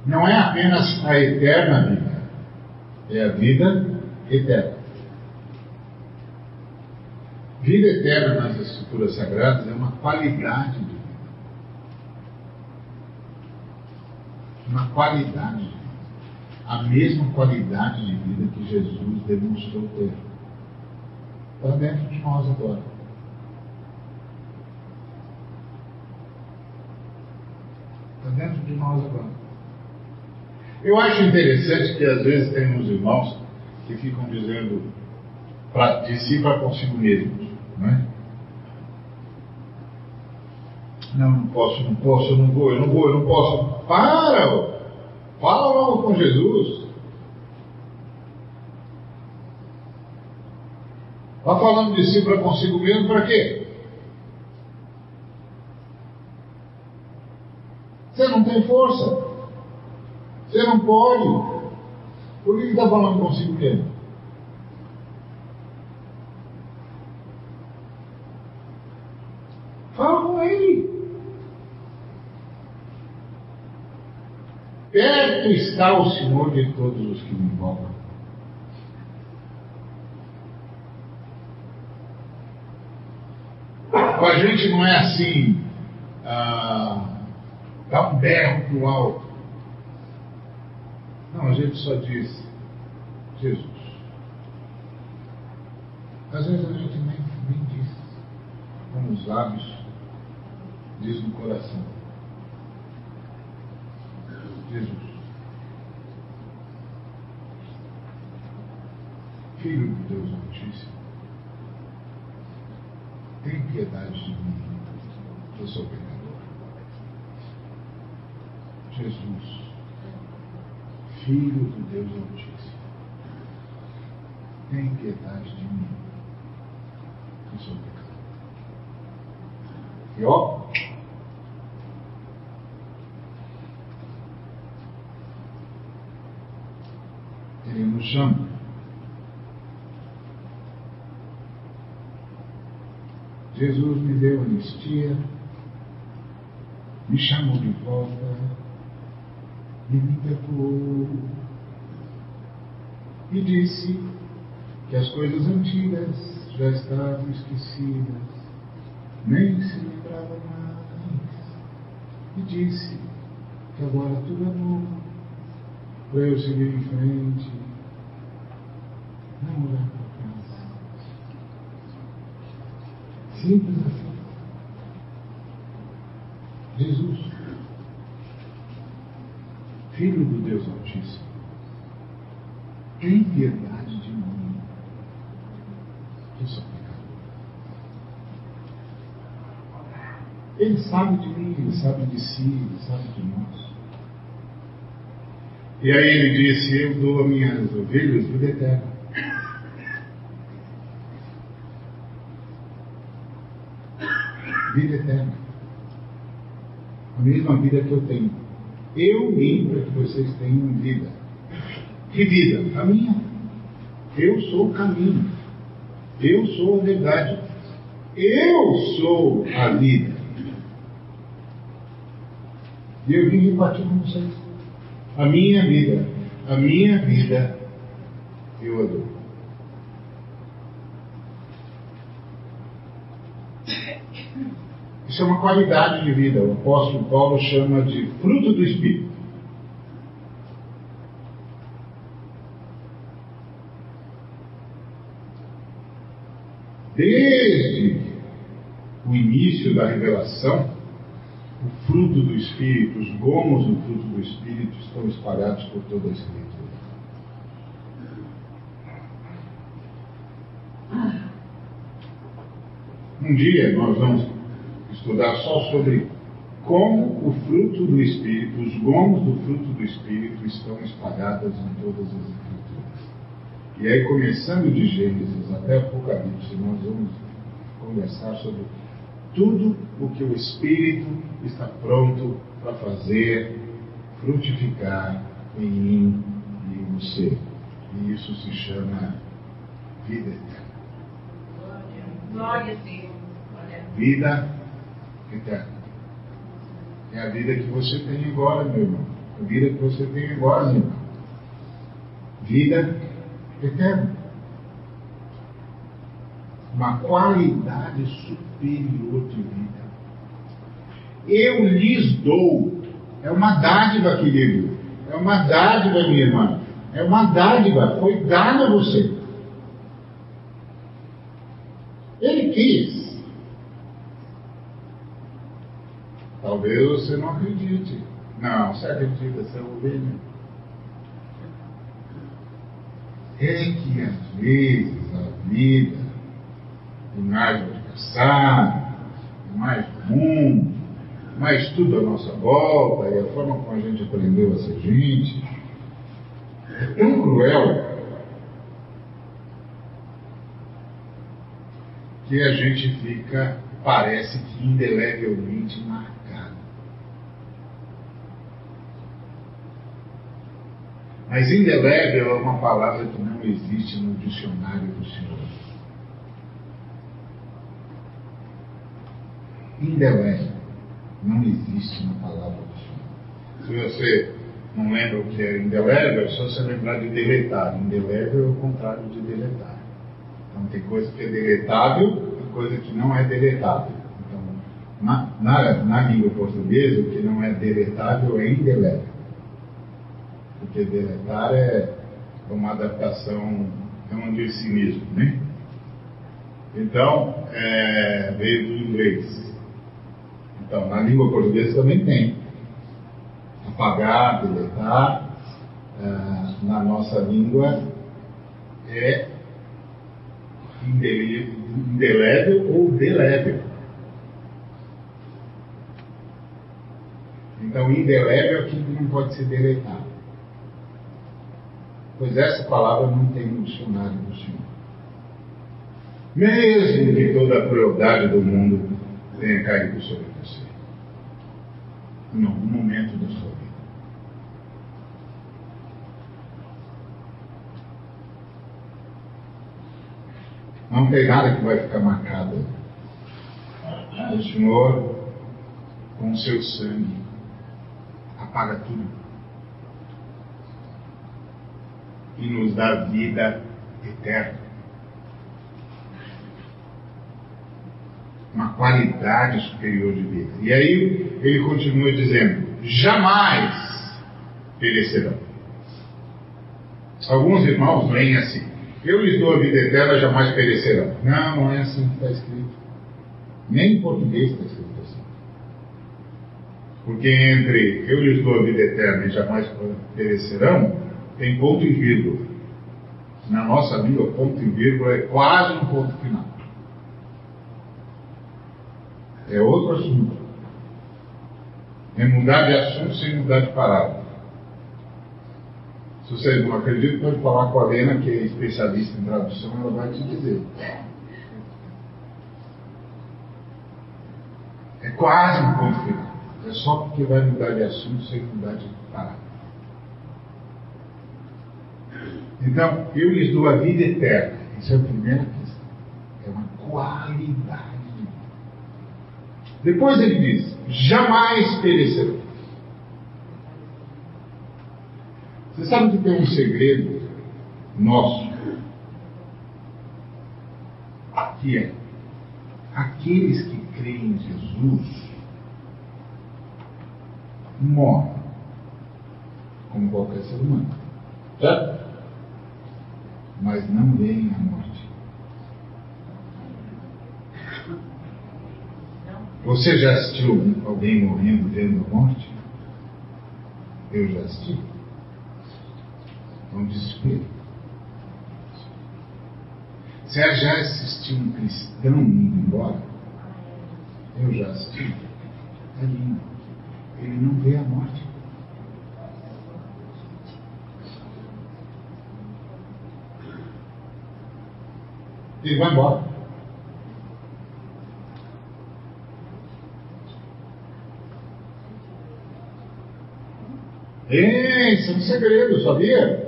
não é apenas a eterna vida, é a vida eterna. Vida eterna nas Escrituras Sagradas é uma qualidade de vida. Uma qualidade de vida. A mesma qualidade de vida que Jesus demonstrou ter. Está dentro de nós agora. Está dentro de nós agora. Eu acho interessante que às vezes tem uns irmãos que ficam dizendo pra, de si para consigo mesmos, né? Não, não posso, não posso, eu não vou, eu não vou, eu não posso. Para! Fala logo com Jesus. Está falando de si para consigo mesmo para quê? Você não tem força. Você não pode. Por que está falando consigo mesmo? Fala com ele. Perto está o Senhor de todos os que me invocam. Com a gente não é assim, ah, dá um berro para o alto. Não, a gente só diz Jesus. Às vezes a gente nem, nem diz com os lábios, diz no coração. Jesus. Filho de Deus Altíssimo, tem piedade de mim, eu sou pecador. Jesus Filho do Deus Altíssimo, tem piedade de mim, que sou pecador. E ó, ele nos chama Jesus me deu anistia, me chamou de volta e me perdoou. E disse que as coisas antigas já estavam esquecidas, nem se lembrava mais. E disse que agora tudo é novo, para eu seguir em frente, não olhar para trás. Simples assim. Jesus, Filho do Deus Altíssimo, tem piedade de mim, que sou pecador. Ele sabe de mim, ele sabe de si, ele sabe de nós. E aí ele disse: Eu dou a minhas ovelhas vida eterna. Vida eterna. A mesma vida que eu tenho. Eu vim para que vocês tenham vida. Que vida? A minha. Eu sou o caminho. Eu sou a verdade. Eu sou a vida. E eu vim repartir com vocês. A minha vida. A minha vida eu adoro. Isso é uma qualidade de vida. O apóstolo Paulo chama de fruto do Espírito. Desde o início da revelação, o fruto do Espírito, os gomos do fruto do Espírito estão espalhados por toda a Escritura. Um dia nós vamos estudar só sobre como o fruto do Espírito, os gomos do fruto do Espírito estão espalhados em todas as Escrituras. E aí, começando de Gênesis até Apocalipse, nós vamos conversar sobre tudo o que o Espírito está pronto para fazer frutificar em mim e em você. E isso se chama vida eterna. Glória a Deus. Vida eterna. É a vida que você tem agora, meu irmão. A vida que você tem agora, meu irmão. Vida eterna. Uma qualidade superior de vida. Eu lhes dou. É uma dádiva, querido. É uma dádiva, minha irmã. É uma dádiva. Foi dada a você. Ele quis. Talvez você não acredite. Não, você acredita, você é ovelha. É que às vezes a vida, e mais o adversário, mais o mundo, mais tudo à nossa volta, e a forma como a gente aprendeu a ser gente, é tão cruel que a gente fica, parece que indelevelmente marcado. Mas indelével é uma palavra que não existe no dicionário do Senhor. Indelével não existe na palavra do Senhor. Se você não lembra o que é indelével, é só você lembrar de deletar. Indelével é o contrário de deletar. Então tem coisa que é deletável coisa que não é deletável. Então, na, na, na língua portuguesa, o que não é deletável é indelével porque deletar é uma adaptação, é um anglicismo, né? Então, é, veio do inglês. Então, na língua portuguesa também tem. Apagar, deletar, é, na nossa língua é indelével ou delével. Então, indelével é aquilo que não pode ser deletado pois essa palavra não tem no dicionário do Senhor. Mesmo que toda a crueldade do mundo tenha caído sobre você, em algum momento da sua vida. Não tem nada que vai ficar marcado o Senhor, com o seu sangue, apaga tudo e nos dá vida eterna. Uma qualidade superior de vida. E aí ele continua dizendo: jamais perecerão. Alguns irmãos leem assim: Eu lhes dou a vida eterna, jamais perecerão. Não, não é assim que está escrito. Nem em português está escrito assim. Porque entre eu lhes dou a vida eterna e jamais perecerão, tem ponto e vírgula. Na nossa língua, ponto e vírgula é quase um ponto final. É outro assunto. É mudar de assunto sem mudar de parábola. Se vocês não acreditam, pode falar com a Lena, que é especialista em tradução, ela vai te dizer. É quase um final. É só porque vai mudar de assunto sem mudar de parábola. Então, eu lhes dou a vida eterna. Isso é a primeira questão. É uma qualidade de vida. Depois ele diz: jamais perecerão. Você sabe que tem um segredo nosso, que é aqueles que creem em Jesus morrem como qualquer ser humano. Certo? Mas não veem a morte. Você já assistiu alguém morrendo vendo a morte? Eu já assisti um desespero. Você já assistiu um cristão indo embora? Eu já assisti. É lindo. Ele não vê a morte. Ele vai embora. Ei, isso é um sabia?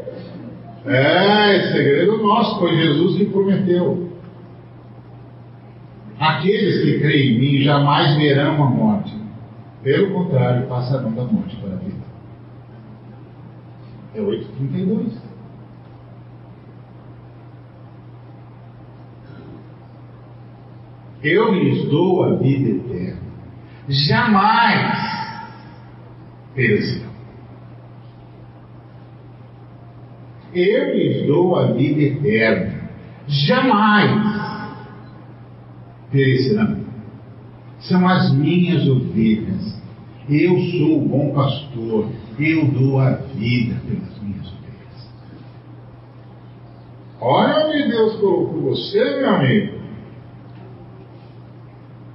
É, esse segredo nosso, foi Jesus que prometeu. Aqueles que creem em mim jamais verão a morte. Pelo contrário, passarão da morte para a vida. É 8,32. Eu lhes dou a vida eterna. Jamais perecerão. Eu lhes dou a vida eterna. Jamais perecerão. São as minhas ovelhas. Eu sou o bom pastor. Eu dou a vida pelas minhas ovelhas. Olha onde Deus colocou você, meu amigo.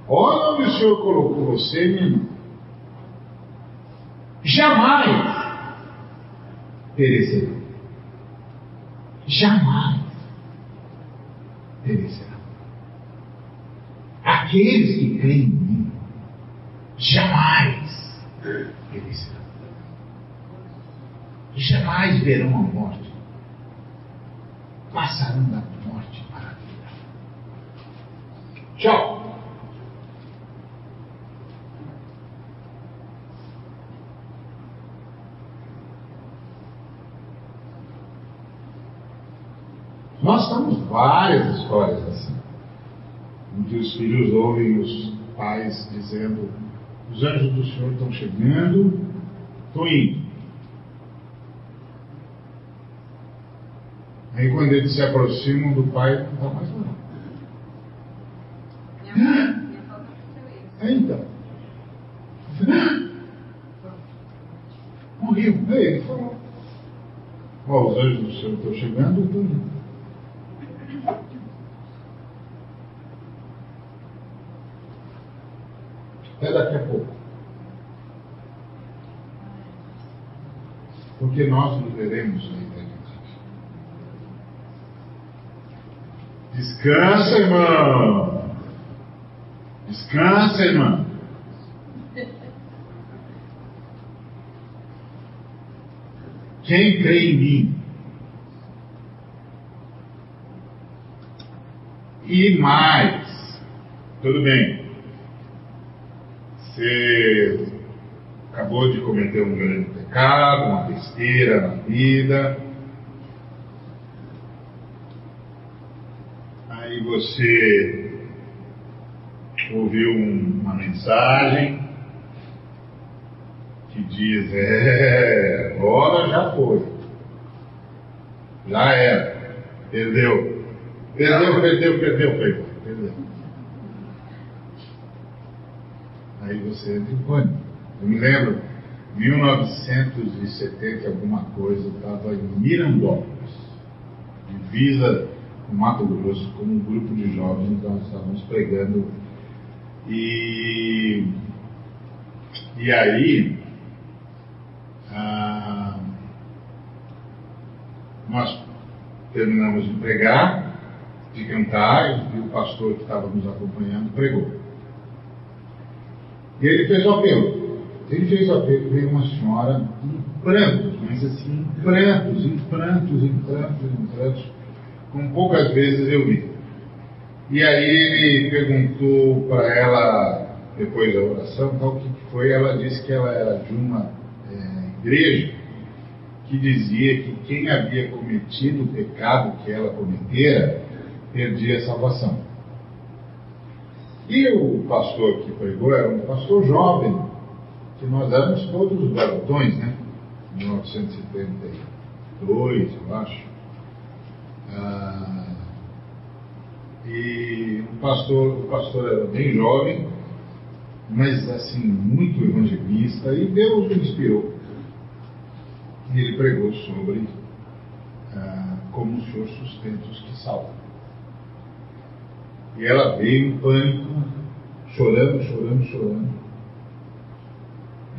Olha onde o Senhor colocou você, meu irmão. Jamais perecerão jamais perecerão. Aqueles que creem em mim jamais perecerão. Jamais verão a morte. Passarão da morte para a vida. Tchau. Nós temos várias histórias assim, que os filhos ouvem os pais dizendo: os anjos do Senhor estão chegando, estou indo. Aí quando eles se aproximam do pai, não está mais lá. É, então. Morreu. Aí ele falou. Ó, os anjos do Senhor estão chegando, eu estou indo. Até daqui a pouco. Porque nós nos veremos na eternidade. Descansa, irmão. Descansa, irmão. Quem crê em mim e mais, tudo bem, Você acabou de cometer um grande pecado, uma besteira na vida. Aí você ouviu um- uma mensagem que diz, é, agora já foi. Já era. Perdeu. Perdeu, perdeu, perdeu, perdeu. perdeu. Aí você entra em pânico. Eu me lembro, 1970 alguma coisa, estava em Mirandópolis, divisa com Mato Grosso, com um grupo de jovens, então nós estávamos pregando. E, e aí, ah, nós terminamos de pregar, de cantar, e o pastor que estava nos acompanhando pregou. E ele fez o apelo. Ele fez o apelo, veio uma senhora em prantos, mas assim, em prantos, em prantos, em prantos, em prantos, como poucas vezes eu vi. E aí ele perguntou para ela, depois da oração, o que foi, ela disse que ela era de uma eh, igreja que dizia que quem havia cometido o pecado que ela cometera perdia a salvação. E o pastor que pregou era um pastor jovem, que nós éramos todos garotões, né? 1972, eu acho. Ah, e o pastor, o pastor era bem jovem, mas assim, muito evangelista, e Deus o inspirou. E ele pregou sobre ah, como o Senhor sustenta os que salvam. E ela veio em pânico, chorando, chorando, chorando.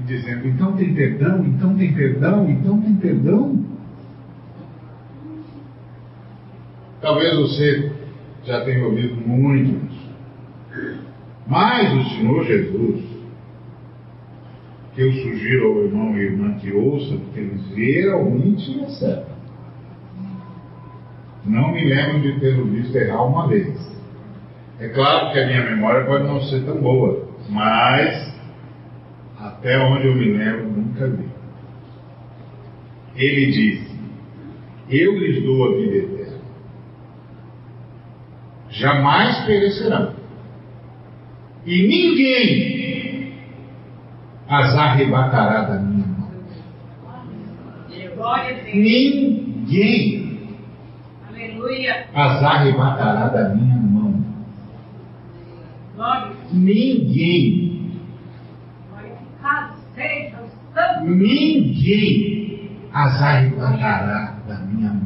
E dizendo, então tem perdão, então tem perdão, então tem perdão. Talvez você já tenha ouvido muito isso. Mas o Senhor Jesus, que eu sugiro ao irmão e irmã que ouça, porque eles geralmente acertam. Não me lembro de ter visto errar uma vez. É claro que a minha memória pode não ser tão boa, mas até onde eu me lembro, nunca vi. Ele disse: Eu lhes dou a vida. Jamais perecerão. E ninguém as arrebatará da minha mão. Ninguém Aleluia. as arrebatará da minha mão. Ninguém. Ninguém as arrebatará da minha mão.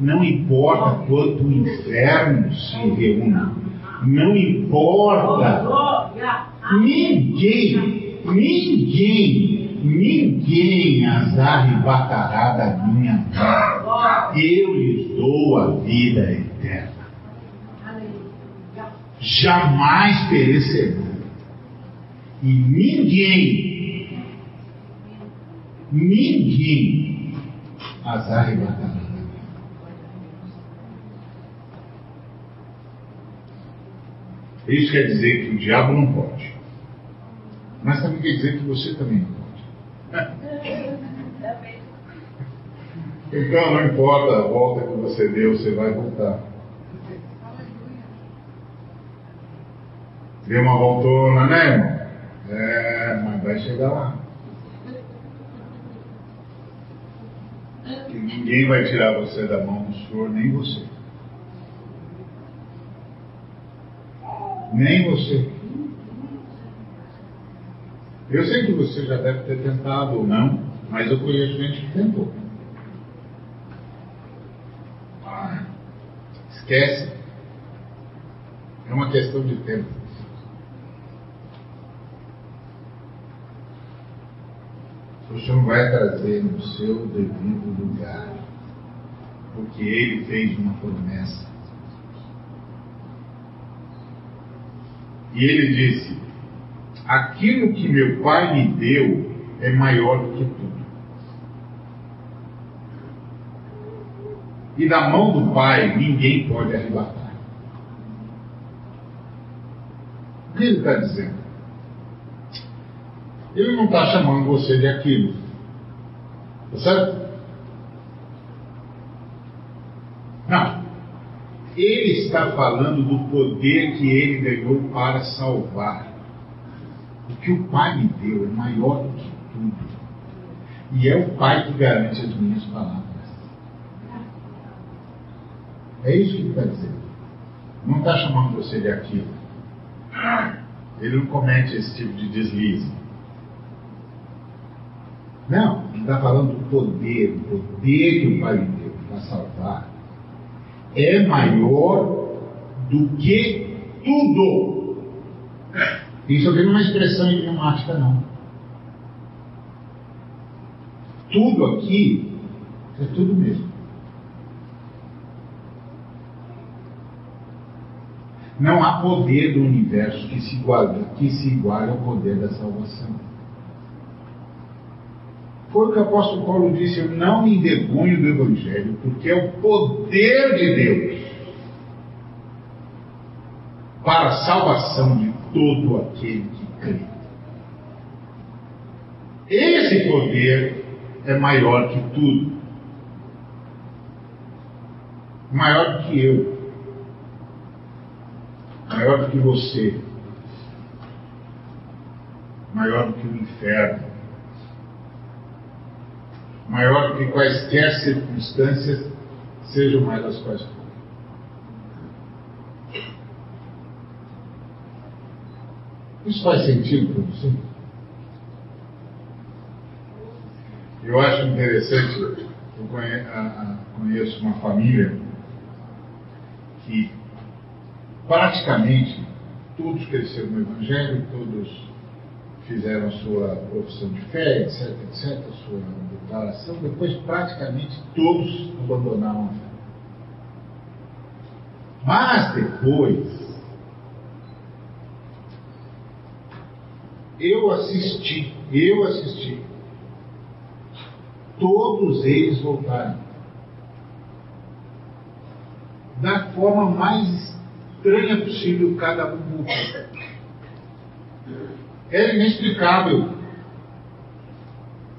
Não importa quanto o inferno se reúna. Não importa. Ninguém, ninguém, ninguém as arrebatará da minha mão. Eu lhes dou a vida eterna. Jamais perecerão. E ninguém, ninguém as arrebatará da minha mão. Isso quer dizer que o diabo não pode. Mas também quer dizer que você também não pode. Então não importa a volta que você deu, você vai voltar. Deu uma voltona, né, irmão? É, mas vai chegar lá. Ninguém vai tirar você da mão do Senhor, nem você. Nem você. Eu sei que você já deve ter tentado ou não, mas eu conheço gente que tentou. Ah, esquece. É uma questão de tempo. O Senhor vai trazer no seu devido lugar, porque Ele fez uma promessa. E Ele disse: Aquilo que meu Pai me deu é maior do que tudo. E da mão do Pai ninguém pode arrebatar. O que ele está dizendo? Ele não está chamando você de aquilo. Tá certo? Não. Ele está falando do poder que ele ganhou para salvar. O que o Pai me deu é maior do que tudo. E é o Pai que garante as minhas palavras. É isso que ele está dizendo. Não está chamando você de aquilo. Ele não comete esse tipo de deslize. Não, ele está falando do poder, poder que o Pai me deu para salvar é maior do que tudo. Isso aqui não é uma expressão idiomática, não. Tudo aqui é tudo mesmo. Não há poder do universo que se iguale, que se iguale ao poder da salvação. Foi o que o apóstolo Paulo disse: Eu não me envergonho do Evangelho, porque é o poder de Deus para a salvação de todo aquele que crê. Esse poder é maior que tudo, maior do que eu, maior do que você, maior do que o inferno, maior do que quaisquer circunstâncias, sejam mais as quais forem. Isso faz sentido para você? Eu acho interessante, eu conheço uma família que praticamente todos cresceram no Evangelho, todos fizeram a sua profissão de fé, etc, etc, a sua declaração, depois praticamente todos abandonaram a fé. Mas depois, eu assisti, eu assisti, todos eles voltaram. Da forma mais estranha possível, cada um voltou. É inexplicável.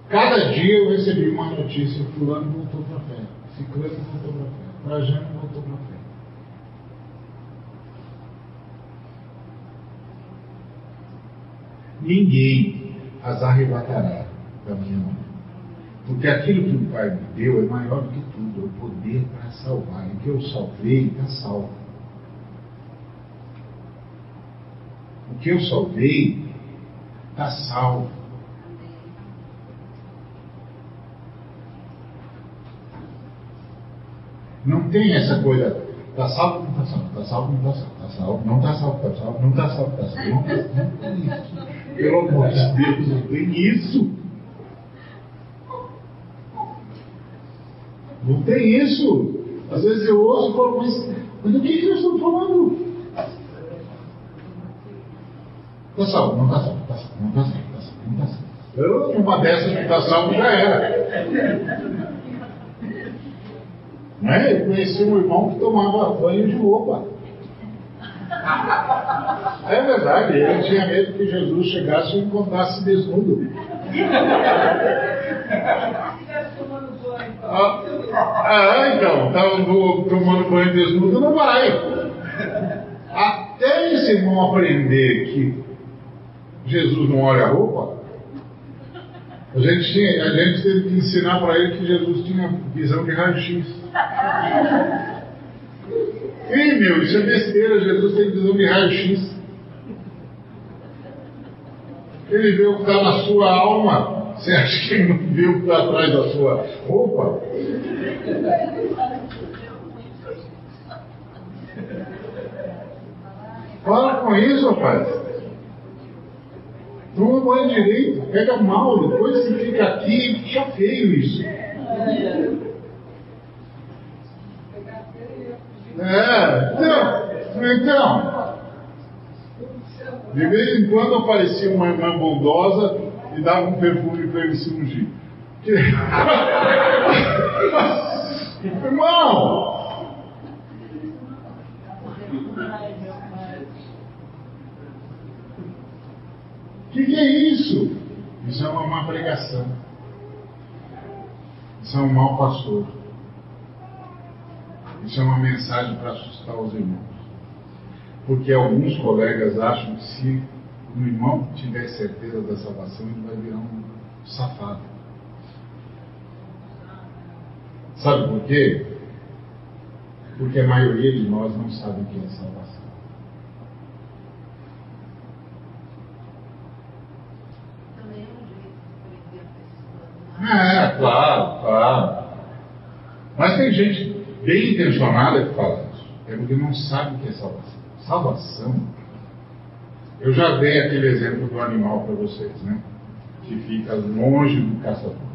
Cada dia eu recebi uma notícia: Fulano voltou para a fé, Ciclano voltou para a fé, Trajano voltou para a fé. Ninguém as arrebatará da minha mão. Porque aquilo que o Pai me deu é maior do que tudo, é o poder para salvar. E que eu salvei está salvo. O que eu salvei está salvo. Não tem essa coisa, está salvo, não está salvo, está salvo, não está salvo, está salvo, não está salvo, está salvo, não está salvo, está salvo. Não tem isso. Pelo amor de Deus, não tem isso. Não tem isso. Às vezes eu ouço e falo, mas, mas do que, que nós estamos falando? Está salvo, não está salvo, está salvo, não está salvo, está salvo, não está salvo. Eu, uma dessas que está salvo já era. Não é? Eu conheci um irmão que tomava banho de roupa. É verdade, ele tinha medo que Jesus chegasse e encontrasse desnudo. Ah, ah, então, estava tomando banho desnudo, não vai. Até esse irmão aprender que Jesus não olha a roupa, a gente, tinha, a gente teve que ensinar para ele que Jesus tinha visão de raio-x. Ih, meu, isso é besteira, Jesus tem visão de raio-x. Ele vê o que está na sua alma. Você acha que ele não vê o que está atrás da sua roupa? Fala com isso, rapaz. Toma banho direito, pega mal, depois você fica aqui, fica feio isso. É, então, então, de vez em quando aparecia uma irmã bondosa e dava um perfume para ele se ungir. Que... Irmão! O que, que é isso? pregação. Isso é um mau pastor. Isso é uma mensagem para assustar os irmãos. Porque alguns colegas acham que se o irmão tiver certeza da salvação, ele vai virar um safado. Sabe por quê? Porque a maioria de nós não sabe o que é salvação. Também é um jeito de prender a pessoa. É, claro, claro. Mas tem gente bem intencionada que fala isso. É porque não sabe o que é salvação. Salvação. Eu já dei aquele exemplo do animal para vocês, né? Que fica longe do caçador.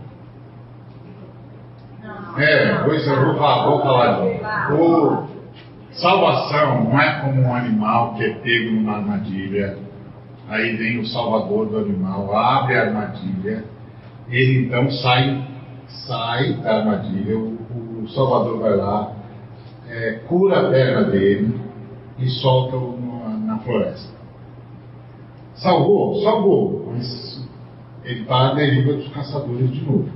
É, pois eu vou falar, vou falar. O salvação não é como um animal que é pego numa armadilha, aí vem o salvador do animal, abre a armadilha, ele então sai, sai da armadilha, o, o salvador vai lá, é, cura a perna dele e solta-o na, na floresta. Salvou? Salvou, mas ele está à deriva dos caçadores de novo.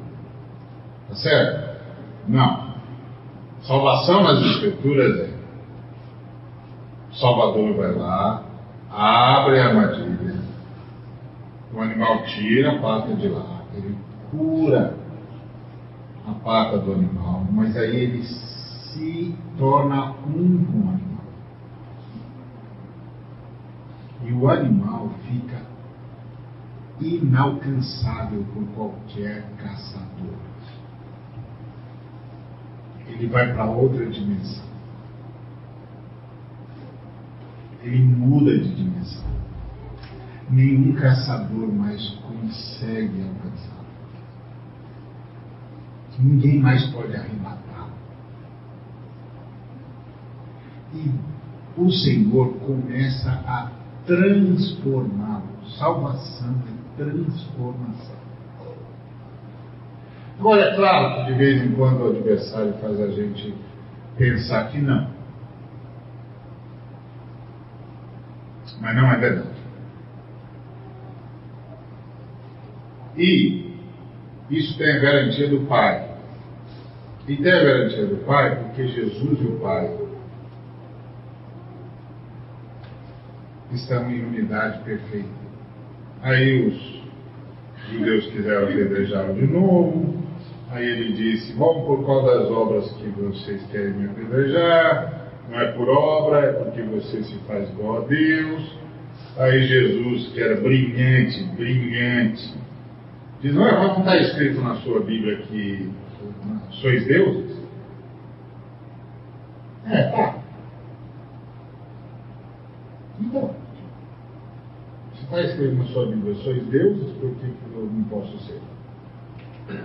Tá certo? Não. Salvação nas escrituras é o Salvador vai lá, abre a armadilha, o animal tira a pata de lá, ele cura pata do animal, mas aí ele se torna um com o animal. E o animal fica inalcançável por qualquer caçador. Ele vai para outra dimensão. Ele muda de dimensão. Nenhum caçador mais consegue alcançá-lo. Ninguém mais pode arrebatá-lo. E o Senhor começa a transformá-lo. Salvação é transformação. Agora, é claro que de vez em quando o adversário faz a gente pensar que não. Mas não é verdade. E isso tem a garantia do Pai. E tem a garantia do Pai porque Jesus e o Pai estão em unidade perfeita. Aí os judeus quiseram apedrejá-lo de novo. Aí ele disse: Vamos por causa das obras que vocês querem me apedrejar. Não é por obra, é porque você se faz igual a Deus. Aí Jesus, que era brilhante, brilhante, diz: Não, é, não está escrito na sua Bíblia que sois deuses? É, tá. Então, se está escrito na sua Bíblia, sois deuses, por que eu não posso ser?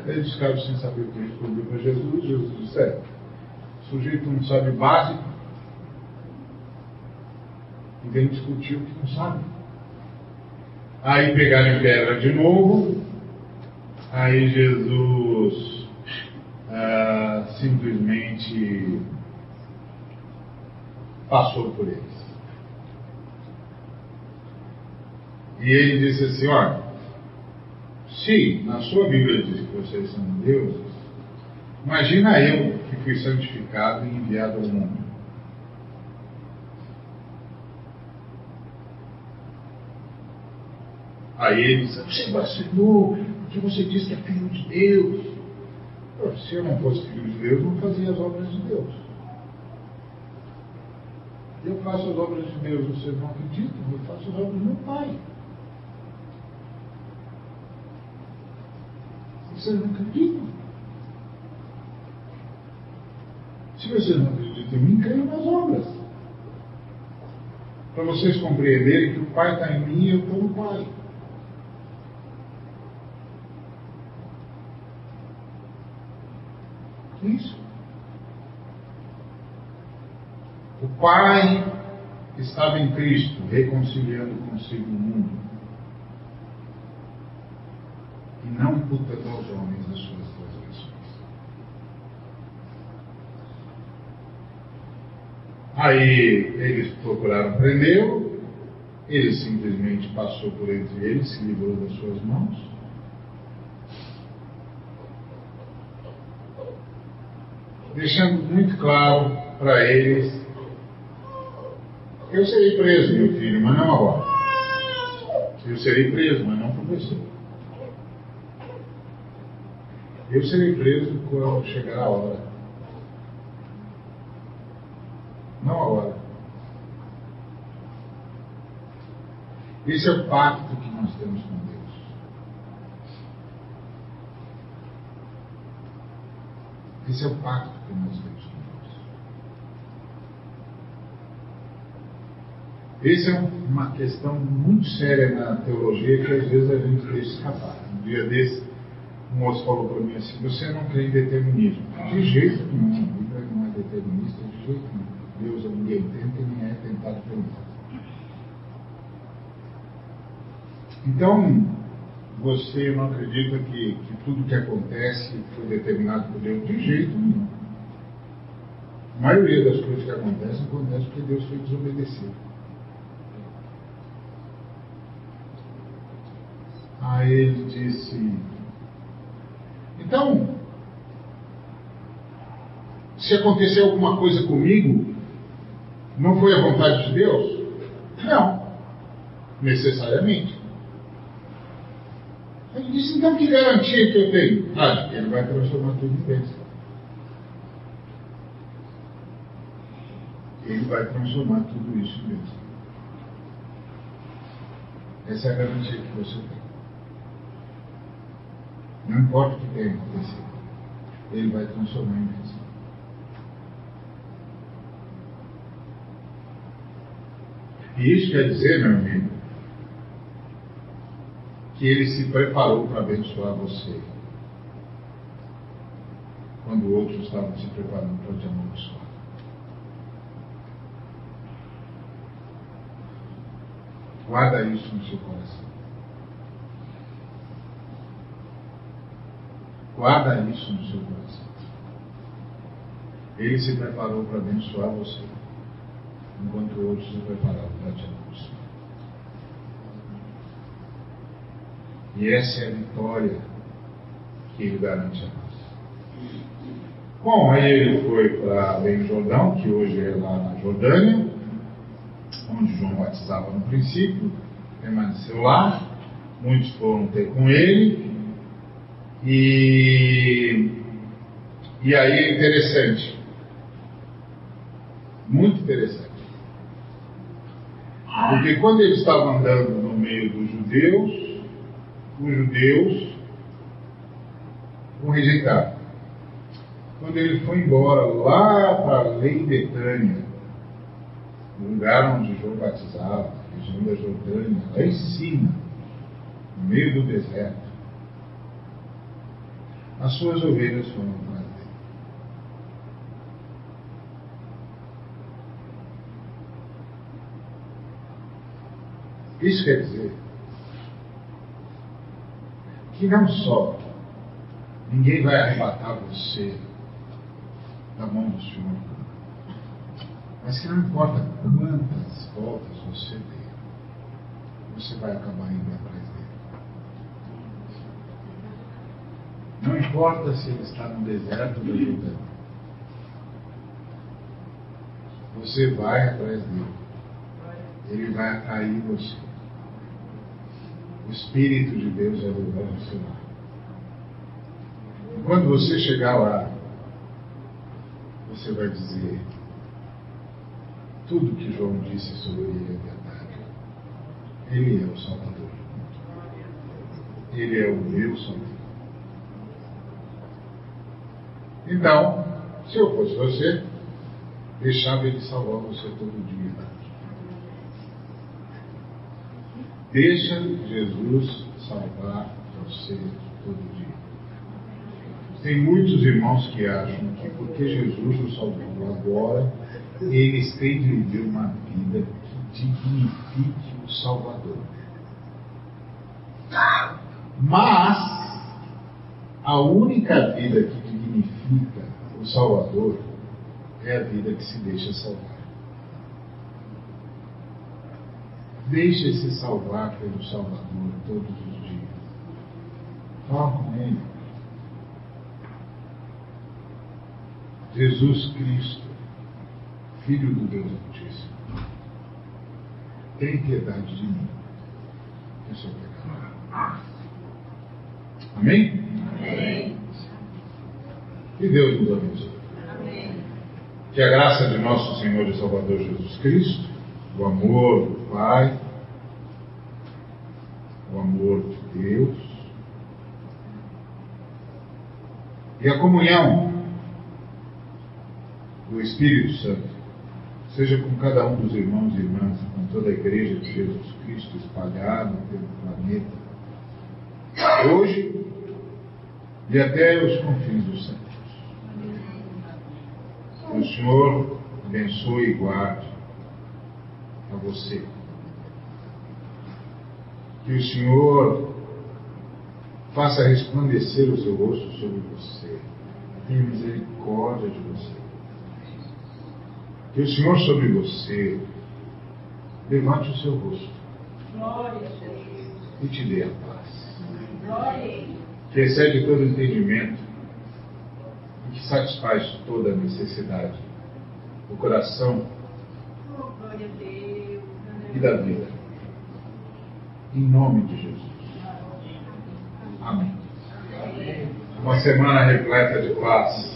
Eles ficaram sem saber o que responder para Jesus. Jesus disse: é, o sujeito não sabe básico e vem discutir o que não sabe. Aí pegaram pedra de novo, aí Jesus ah, simplesmente passou por eles. E ele disse assim: olha, se na sua Bíblia diz que vocês são deuses, imagina eu que fui santificado e enviado ao mundo. Aí ele disse: Você vacilou, porque você disse que é filho de Deus. Se eu não fosse filho de Deus, não fazia as obras de Deus. Eu faço as obras de Deus, vocês não acreditam, eu faço as obras do meu Pai. Vocês não acreditam? Se vocês não acreditam em mim, creiam nas obras. Para vocês compreenderem que o Pai está em mim e eu estou no Pai. Isso. O Pai estava em Cristo, reconciliando consigo o mundo e não imputando aos homens as suas transgressões. Aí eles procuraram prendê-lo, ele simplesmente passou por entre eles, se livrou das suas mãos, deixando muito claro para eles: eu serei preso, meu filho, mas não agora. Eu serei preso, mas não você. Eu serei preso quando chegar a hora. Não agora. Esse é o pacto que nós temos com Deus. Esse é o pacto que nós temos com Deus. Essa é uma questão muito séria na teologia que às vezes a gente deixa escapar. Um dia desse, um moço falou para mim assim: Você não crê em determinismo? De jeito nenhum. A Bíblia não é determinista, de jeito nenhum. Deus a ninguém tenta e nem é tentado por nós. Então, você não acredita que, que tudo que acontece foi determinado por Deus? De jeito nenhum. A maioria das coisas que acontecem acontece porque Deus foi desobedecido. Aí ele disse: Então, se acontecer alguma coisa comigo, não foi a vontade de Deus? Não, necessariamente. Então que garantia que eu tenho? Ah, ele vai transformar tudo em bênção. Ele vai transformar tudo isso em bênção. Essa é a garantia que você tem. Não importa o que tenha acontecido. Ele vai transformar em bênção. E isso quer dizer, meu amigo, que ele se preparou para abençoar você. Quando outros estavam se preparando para te amaldiçoar. Guarda isso no seu coração. Guarda isso no seu coração. Ele se preparou para abençoar você, enquanto outros se prepararam para te amaldiçoar. E essa é a vitória que ele garante a nós. Bom, aí ele foi para Bem Jordão, que hoje é lá na Jordânia, onde João batizava no princípio, permaneceu lá, muitos foram ter com ele, e, e aí é interessante, muito interessante, porque quando ele estava andando no meio dos judeus, os judeus o rejeitaram. Quando ele foi embora lá para além Betânia, no lugar onde João batizava, região da Jordânia, lá em cima, no meio do deserto, as suas ovelhas foram para dele. Isso quer dizer que não só ninguém vai arrebatar você da mão do Senhor, mas que não importa quantas voltas você der, você vai acabar indo atrás dele. Não importa se ele está no deserto da Jordânia, você vai atrás dele. Ele vai atrair você. O Espírito de Deus é o você lá. E quando você chegar lá, você vai dizer: tudo que João disse sobre ele é verdade. Ele é o Salvador. Ele é o meu Salvador. Então, se eu fosse você, deixava ele salvar você todo dia. Deixa Jesus salvar você todo dia. Tem muitos irmãos que acham que porque Jesus o salvou agora, eles têm de viver uma vida que dignifique o Salvador. Mas a única vida que dignifica o Salvador é a vida que se deixa salvar. Deixe-se salvar pelo Salvador todos os dias. Fala com Ele. Jesus Cristo, Filho do Deus Altíssimo, tem piedade de mim, que sou pecador. Amém? Amém. Que Deus nos abençoe. Amém. Que a graça de nosso Senhor e Salvador Jesus Cristo, o amor do Pai, o amor de Deus e a comunhão do Espírito Santo seja com cada um dos irmãos e irmãs, com toda a Igreja de Jesus Cristo espalhada pelo planeta, hoje e até os confins dos. Que o Senhor abençoe e guarde a você. Que o Senhor faça resplandecer o seu rosto sobre você. Tenha misericórdia de você. Que o Senhor sobre você levante o seu rosto Glória a Jesus. e te dê a paz. Glória. Que excede todo entendimento e que satisfaz toda a necessidade do coração Oh, glória a Deus. E da vida. Em nome de Jesus. Amém. Uma semana repleta de paz,